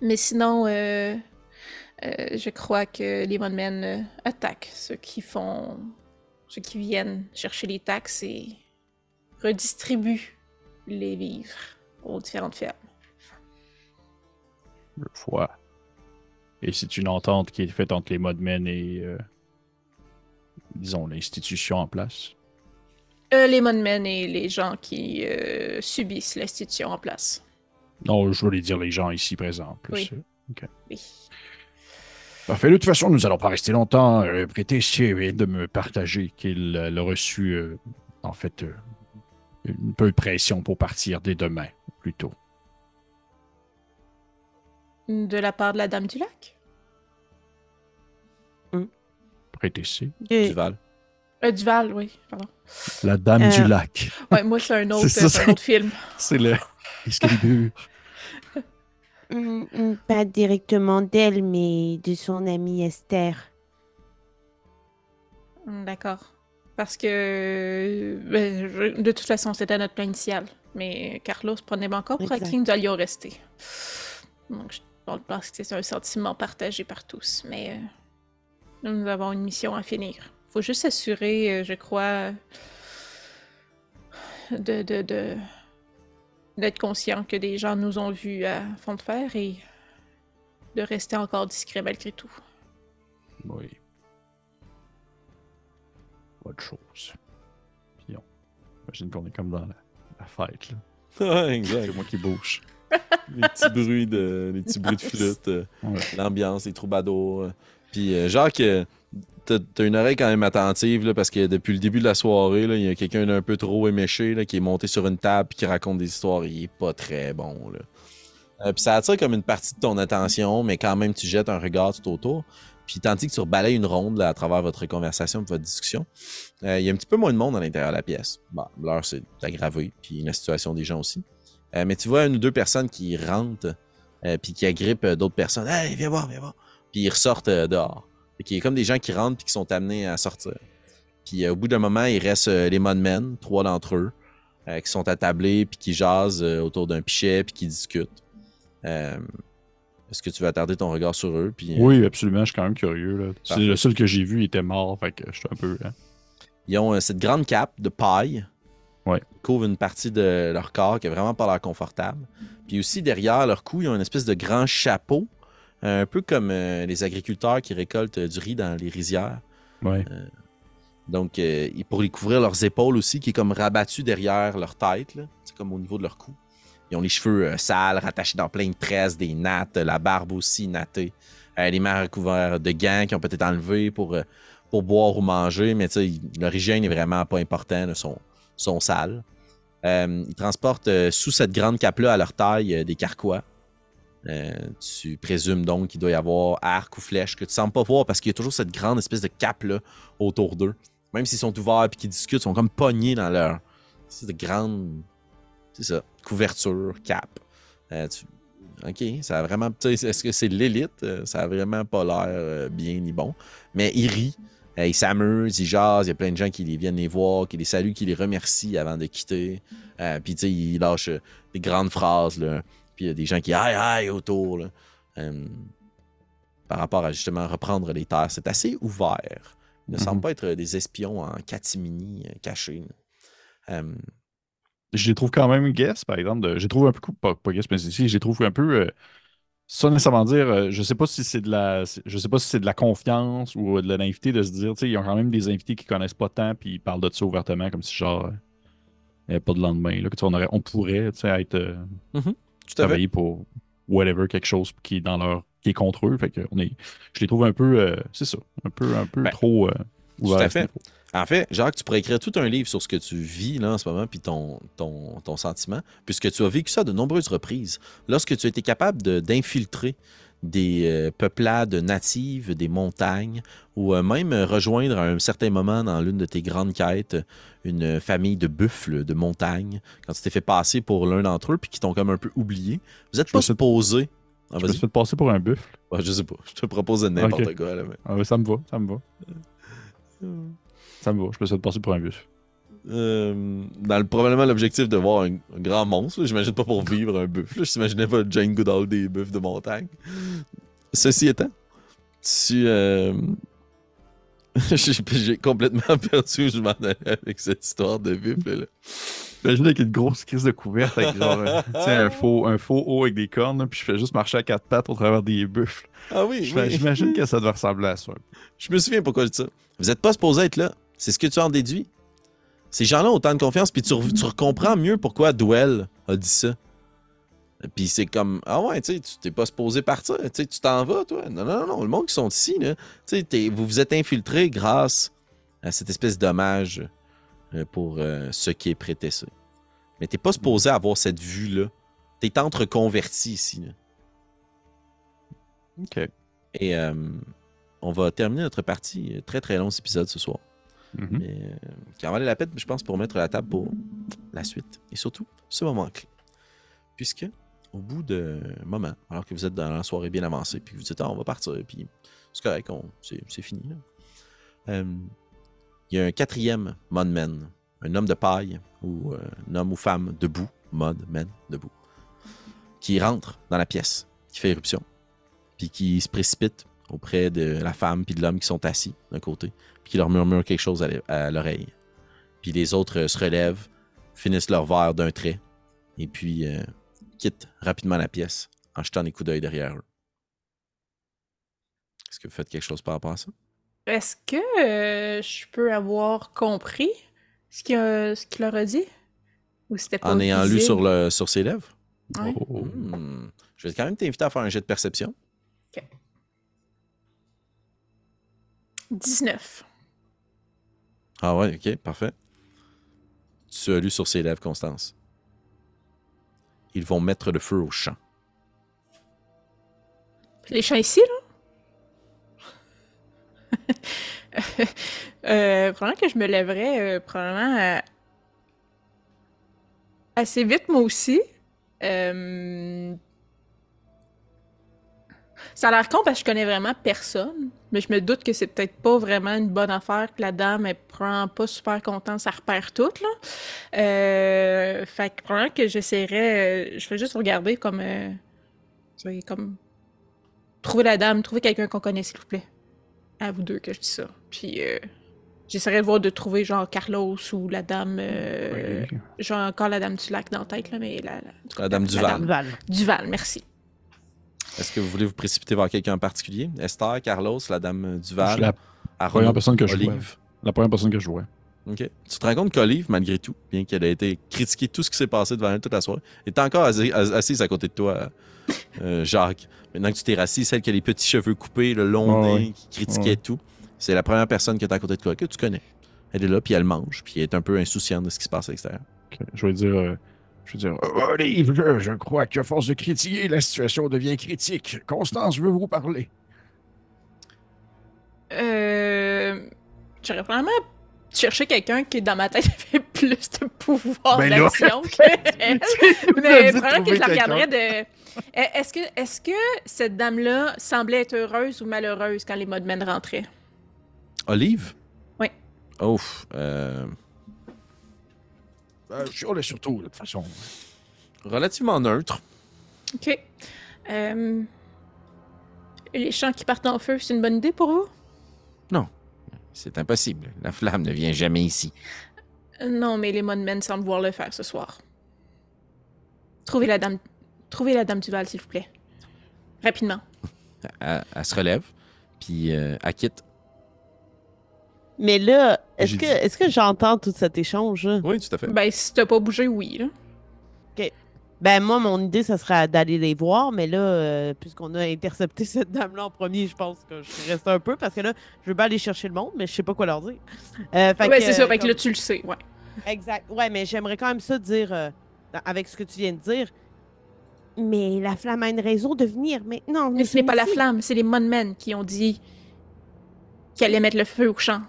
Mais sinon, euh, euh, je crois que les euh, attaquent ceux qui font ceux qui viennent chercher les taxes et redistribuent les vivres aux différentes fermes. Je vois. Et c'est une entente qui est faite entre les modmen et, euh, disons, l'institution en place. Euh, les monomènes et les gens qui euh, subissent l'institution en place. Non, je voulais dire les gens ici présents. Plus. Oui. euh. Oui. Parfait. De toute façon, nous allons pas rester longtemps. Euh, Prétessier vient de me partager qu'il l'a reçu, en fait, euh, un peu de pression pour partir dès demain, plutôt. De la part de la Dame du Lac? De- Duval. Euh, Duval, oui, pardon. La Dame Euh, du Lac. Ouais, moi, c'est un autre, C'est ça, c'est un c'est- autre film. C'est le. Excalibur. Mm, mm, Pas directement d'elle, mais de son amie Esther. Hmm, D'accord. Parce que, ben, je- de toute façon, c'était notre plan initial. Mais Carlos prenait encore pour acquis nous allions rester. Donc, je pense que c'est un sentiment partagé par tous. Mais euh, nous avons une mission à finir. faut juste s'assurer, euh, je crois, de, de, de- d'être conscient que des gens nous ont vus à fond de fer et de rester encore discret malgré tout. Oui. Pas de chose. Puis on... J'imagine qu'on est comme dans la, la fête, là. Exact. C'est moi qui bouge. les petits bruits de, les petits bruits de flûte, euh, Ouais. l'ambiance, les troubadours. euh. Puis euh, Jacques, euh, t'as une oreille quand même attentive là, parce que depuis le début de la soirée, il y a quelqu'un d'un peu trop éméché là, qui est monté sur une table et qui raconte des histoires. Il est pas très bon. Là. Puis ça attire comme une partie de ton attention, mais quand même tu jettes un regard tout autour. Puis tandis que tu rebalayes une ronde là, à travers votre conversation, votre discussion, il y a un petit peu moins de monde à l'intérieur de la pièce. Bon, l'heure c'est aggravé, puis la situation des gens aussi. Euh, mais tu vois une ou deux personnes qui rentrent, euh, puis qui agrippent euh, d'autres personnes. Hey, viens voir, viens voir. Puis ils ressortent euh, dehors. Fait qu'il y a comme des gens qui rentrent puis qui sont amenés à sortir. Puis au bout d'un moment, il reste les Modmen, trois d'entre eux, qui sont attablés puis qui jasent autour d'un pichet puis qui discutent. Est-ce que tu veux attarder ton regard sur eux? Puis, Oui, absolument, je suis quand même curieux. là. C'est le seul que j'ai vu, il était mort, fait que je suis un peu. hein. Ils ont euh, cette grande cape de paille Ouais. qui couvre une partie de leur corps qui est vraiment pas l'air confortable. Puis aussi, derrière leur cou, ils ont une espèce de grand chapeau, un peu comme euh, les agriculteurs qui récoltent euh, du riz dans les rizières. Ouais. Donc, euh, pour les couvrir leurs épaules aussi, qui est comme rabattu derrière leur tête, c'est comme au niveau de leur cou. Ils ont les cheveux euh, sales, rattachés dans plein de tresses, des nattes, la barbe aussi nattée. Euh, les mains recouvertes de gants qui ont peut-être enlevé pour, euh, pour boire ou manger, mais leur hygiène n'est vraiment pas important, là, sont, sont sales. Euh, ils transportent euh, sous cette grande cape-là à leur taille euh, des carquois. Tu présumes donc qu'il doit y avoir arc ou flèche que tu sembles pas voir parce qu'il y a toujours cette grande espèce de cape-là autour d'eux. Même s'ils sont ouverts et qu'ils discutent, ils sont comme pognés dans leur. C'est de grande. C'est ça. Couverture, cap. Tu- Ok, ça a vraiment. Est-ce que c'est l'élite? Ça a vraiment pas l'air bien ni bon. Mais ils rient, euh, ils s'amusent, ils jasent. Il y a plein de gens qui les viennent les voir, qui les saluent, qui les remercient avant de quitter. Euh, Puis, tu sais, ils lâchent euh, des grandes phrases, là. Puis, il y a des gens qui aïe, aïe autour, là. euh, par rapport à justement reprendre les terres. C'est assez ouvert. Ils ne Mhm. semblent pas être des espions en catimini cachés. Je les trouve quand même guess, par exemple. de- Je les trouve un peu, pas, pas guess, mais ici, je les trouve un peu, sans nécessairement dire, euh, je sais pas si c'est de la, je sais pas si c'est de la confiance ou de la naïveté de se dire, tu sais, ils ont quand même des invités qui connaissent pas tant, puis ils parlent de ça ouvertement, comme si genre, euh, il n'y avait pas de lendemain, là, que, tu on, aurait, on pourrait, tu sais, être, euh, tout fait. travailler pour whatever, quelque chose qui est dans leur, qui est contre eux, fait que on est, je les trouve un peu, euh, c'est ça, un peu, un peu Ben, trop euh, ouverts à fait. En fait, Jacques, tu pourrais écrire tout un livre sur ce que tu vis là, en ce moment, puis ton, ton, ton sentiment, puisque tu as vécu ça de nombreuses reprises. Lorsque tu as été capable de- d'infiltrer des euh, peuplades natives, des montagnes, ou euh, même rejoindre à un certain moment dans l'une de tes grandes quêtes une famille de buffles de montagne, quand tu t'es fait passer pour l'un d'entre eux, puis qui t'ont comme un peu oublié. Vous êtes Je pas supposé. Ah, Je me suis passer pour un buffle. Ouais, je sais pas. Je te propose n'importe quoi. Là, mais- Ah, ça me va, ça me va. Ça me va, je me suis fait passer pour un buffle. Euh, dans le, probablement l'objectif de voir un, un grand monstre. là. J'imagine pas pour vivre un buffle. là. Je t'imaginais pas Jane Goodall des buffles de montagne. Ceci étant, tu. euh, J'ai complètement perdu où je m'en allais avec cette histoire de buffle. Là. Imagine avec une grosse crise de couverte avec genre, euh, un faux, un faux haut avec des cornes, puis je fais juste marcher à quatre pattes au travers des buffles. Ah oui. J'imagine que ça doit ressembler à ça. Je me souviens pourquoi je dis ça. Vous êtes pas supposé être là. C'est ce que tu en déduis. Ces gens-là ont autant de confiance, puis tu, re- tu comprends mieux pourquoi Duel a dit ça. Puis c'est comme, ah ouais, tu sais, tu t'es pas supposé partir, tu t'en vas, toi. Non, non, non, le monde qui sont ici, là, tu sais, t'es- vous vous êtes infiltrés grâce à cette espèce d'hommage euh, pour euh, ce qui est prétessé. Mais t'es pas supposé avoir cette vue-là. T'es entre converti ici, là. Ok. Et euh, on va terminer notre partie. Très, très long cet épisode ce soir. Mhm. Mais euh, qui en valait la peine, je pense, pour mettre la table pour la suite. Et surtout, ce moment clé. Puisque, au bout d'un moment, alors que vous êtes dans la soirée bien avancée, puis vous dites, ah, on va partir, puis c'est correct, c'est fini. Euh, Il y a un quatrième modman, un homme de paille, ou euh, un homme ou femme debout, mod, man, debout, qui rentre dans la pièce, qui fait éruption, puis qui se précipite auprès de la femme puis de l'homme qui sont assis d'un côté, puis qui leur murmure quelque chose à l'e- à l'oreille. Puis les autres euh, se relèvent, finissent leur verre d'un trait, et puis euh, quittent rapidement la pièce en jetant des coups d'œil derrière eux. Est-ce que vous faites quelque chose par rapport à ça? Est-ce que euh, je peux avoir compris ce qu'il ce qu'il leur a dit? Ou c'était pas En ayant lu sur, le, sur ses lèvres? Ouais. Oh. Hmm. Je vais quand même t'inviter à faire un jet de perception. 19. Ah ouais, ok, parfait. Tu as lu sur ses lèvres, Constance. Ils vont mettre le feu au champ. Les champs ici, là? euh, probablement que je me lèverais, euh, probablement euh, assez vite, moi aussi. Euh, Ça a l'air con parce que je connais vraiment personne, mais je me doute que c'est peut-être pas vraiment une bonne affaire que la dame est probablement pas super contente, ça repère tout, là. Euh, fait que probablement que j'essaierais, euh, je vais juste regarder comme, euh, comme trouver la dame, trouver quelqu'un qu'on connaît, s'il vous plaît. À vous deux que je dis ça. Puis euh, j'essaierai de voir de trouver genre Carlos ou la dame, euh, Oui. genre encore la dame du lac dans la tête, là, mais la, la, La dame Duval. dame Val. Duval, merci. Est-ce que vous voulez vous précipiter vers quelqu'un en particulier? Esther, Carlos, la dame Je Duval, la Arnaud, première personne que je vois. Olive. La première personne que je vois. OK. Tu te rends compte qu'Olive, malgré tout, bien qu'elle ait été critiquée tout ce qui s'est passé devant elle toute la soirée, est encore assi- as- assise à côté de toi, euh, Jacques. Maintenant que tu t'es rassis, celle qui a les petits cheveux coupés, le long Ouais, nez, qui critiquait tout, c'est la première personne qui est à côté de toi, que tu connais. Elle est là, puis elle mange, puis elle est un peu insouciante de ce qui se passe à l'extérieur. Je vais dire. euh, je vais dire. Euh, Olive, je, je crois qu'à force de critiquer, la situation devient critique. Constance veut vous parler. Euh, J'aurais probablement cherché quelqu'un qui, dans ma tête, avait plus de pouvoir Ben d'action que elle. Mais probablement que je la regarderais de. Eh, Est-ce que, est que cette dame-là semblait être heureuse ou malheureuse quand les modmen rentraient? Olive? Oui. Ouf. Euh, Euh, je chialais surtout, de toute façon. relativement neutre. Ok. Euh, Les champs qui partent en feu, c'est une bonne idée pour vous? C'est impossible. La flamme ne vient jamais ici. Euh, Non, mais les Monmen semblent vouloir le faire ce soir. Trouvez la dame. Trouvez la dame Duval, s'il vous plaît. Rapidement. Elle, elle se relève, puis euh, elle quitte. Mais là, est-ce que, est-ce que j'entends tout cet échange? là? Oui, tout à fait. Ben, si t'as pas bougé, oui, là. Ben, moi, mon idée, ça serait d'aller les voir, mais là, euh, puisqu'on a intercepté cette dame-là en premier, je pense que je restée un peu parce que là, je veux bien aller chercher le monde, mais je sais pas quoi leur dire. Euh, fait ouais, que, c'est ça. euh, Fait que comme- là, tu le sais, ouais. Exact. Ouais, mais j'aimerais quand même ça dire, euh, avec ce que tu viens de dire. Mais la flamme a une raison de venir. Mais non, Mais ce n'est pas la flamme, c'est les Monmen qui ont dit qu'ils allaient mettre le feu au champ.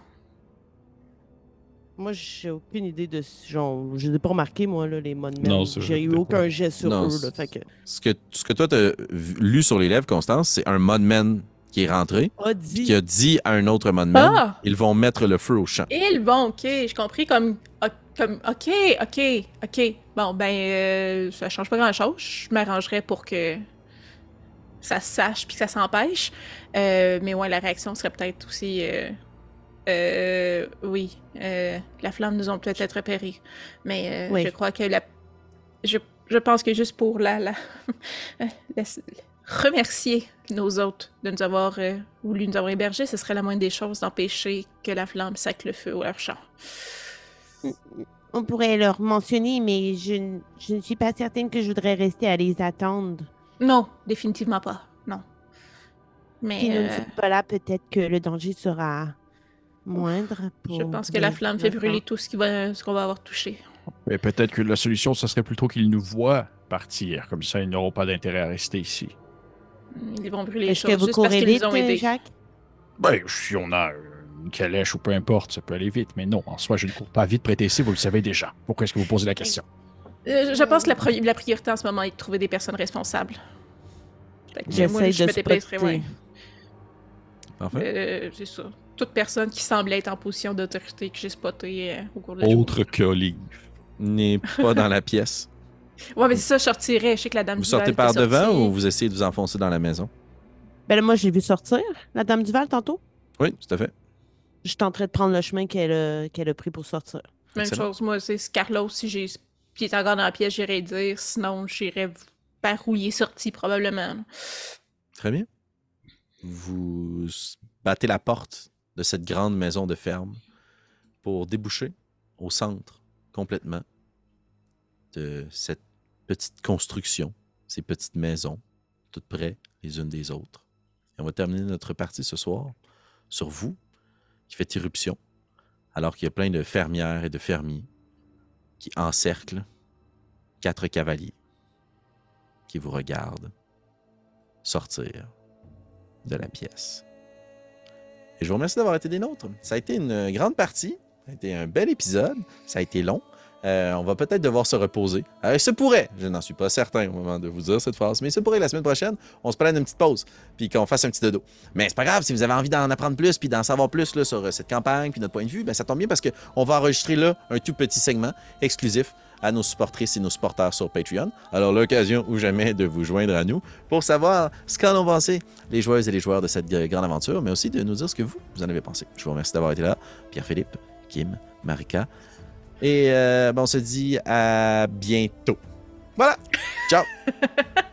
Moi, j'ai aucune idée de ce genre. Je n'ai pas remarqué, moi, là, les monuments. Non, ça, J'ai eu aucun jet sur Non, eux, là. c'est- Fait que. Ce que, ce que toi, t'as vu- lu sur les lèvres, Constance, c'est un modman qui est rentré, A puis dit. qui a dit à un autre modman Ah! ils vont mettre le feu au champ. Ils vont, ok, j'ai compris comme, comme, ok, ok, ok. Bon, ben, euh, ça change pas grand-chose. Je m'arrangerais pour que ça se sache puis que ça s'empêche. Euh, mais ouais, la réaction serait peut-être aussi, euh, euh, oui, euh, la flamme nous ont peut-être repéré. Mais euh, Oui. je crois que la, je, je pense que juste pour la, la, la- remercier nos hôtes de nous avoir euh, voulu nous avoir hébergés, ce serait la moindre des choses d'empêcher que la flamme sac le feu au leur champ. On pourrait leur mentionner, mais je, n- je ne suis pas certaine que je voudrais rester à les attendre. Non, définitivement pas. Non. Mais Si nous ne sommes pas là, peut-être que le danger sera moindre. je pour pense que la flamme fait brûler tout ce qui va, ce qu'on va avoir touché. Mais peut-être que la solution, ce serait plutôt qu'ils nous voient partir. Comme ça, ils n'auront pas d'intérêt à rester ici. Ils vont brûler les Est-ce choses que vous juste parce courez qu'ils ont aidés. Jacques? Ben, si on a une calèche ou peu importe, ça peut aller vite. Mais non, en soi, je ne cours pas vite prêter ici, vous le savez déjà. Pourquoi est-ce que vous posez la question? Euh, je pense que la, pri- la priorité en ce moment est de trouver des personnes responsables. J'essaie je de me ouais. Parfait. Euh, c'est ça. Toute personne qui semble être en position d'autorité que j'ai spoté euh, au cours de la journée. Autre qu'Olive. N'est pas dans la pièce. Ouais, mais c'est ça, je sortirais. Je sais que la dame Vous sortez par devant sortie. ou vous essayez de vous enfoncer dans la maison? Ben là, moi, j'ai vu sortir la dame Duval tantôt. Oui, tout à fait. Je tenterais de prendre le chemin qu'elle a, qu'elle a pris pour sortir. Même Excellent. chose, moi, c'est Carlos, si j'ai. Est encore dans la pièce, j'irais dire. Sinon, j'irais par où il est sorti, probablement. Très bien. Vous battez la porte de cette grande maison de ferme pour déboucher au centre complètement de cette petite construction, ces petites maisons, toutes près les unes des autres. Et on va terminer notre partie ce soir sur vous qui faites irruption, alors qu'il y a plein de fermières et de fermiers qui encerclent quatre cavaliers qui vous regardent sortir de la pièce. Et je vous remercie d'avoir été des nôtres. Ça a été une grande partie. Ça a été un bel épisode. Ça a été long. Euh, on va peut-être devoir se reposer. Euh, se pourrait, je n'en suis pas certain au moment de vous dire cette phrase, mais se pourrait la semaine prochaine, on se prenne une petite pause, puis qu'on fasse un petit dodo. Mais c'est pas grave, si vous avez envie d'en apprendre plus, puis d'en savoir plus sur euh, cette campagne, puis notre point de vue, ben, ça tombe bien parce qu'on va enregistrer là un tout petit segment exclusif à nos supportrices et nos supporters sur Patreon. Alors, l'occasion ou jamais de vous joindre à nous pour savoir ce qu'en ont pensé les joueuses et les joueurs de cette grande aventure, mais aussi de nous dire ce que vous, vous en avez pensé. Je vous remercie d'avoir été là. Pierre-Philippe, Kim, Marika. Et euh, ben, on se dit à bientôt. Voilà. Ciao.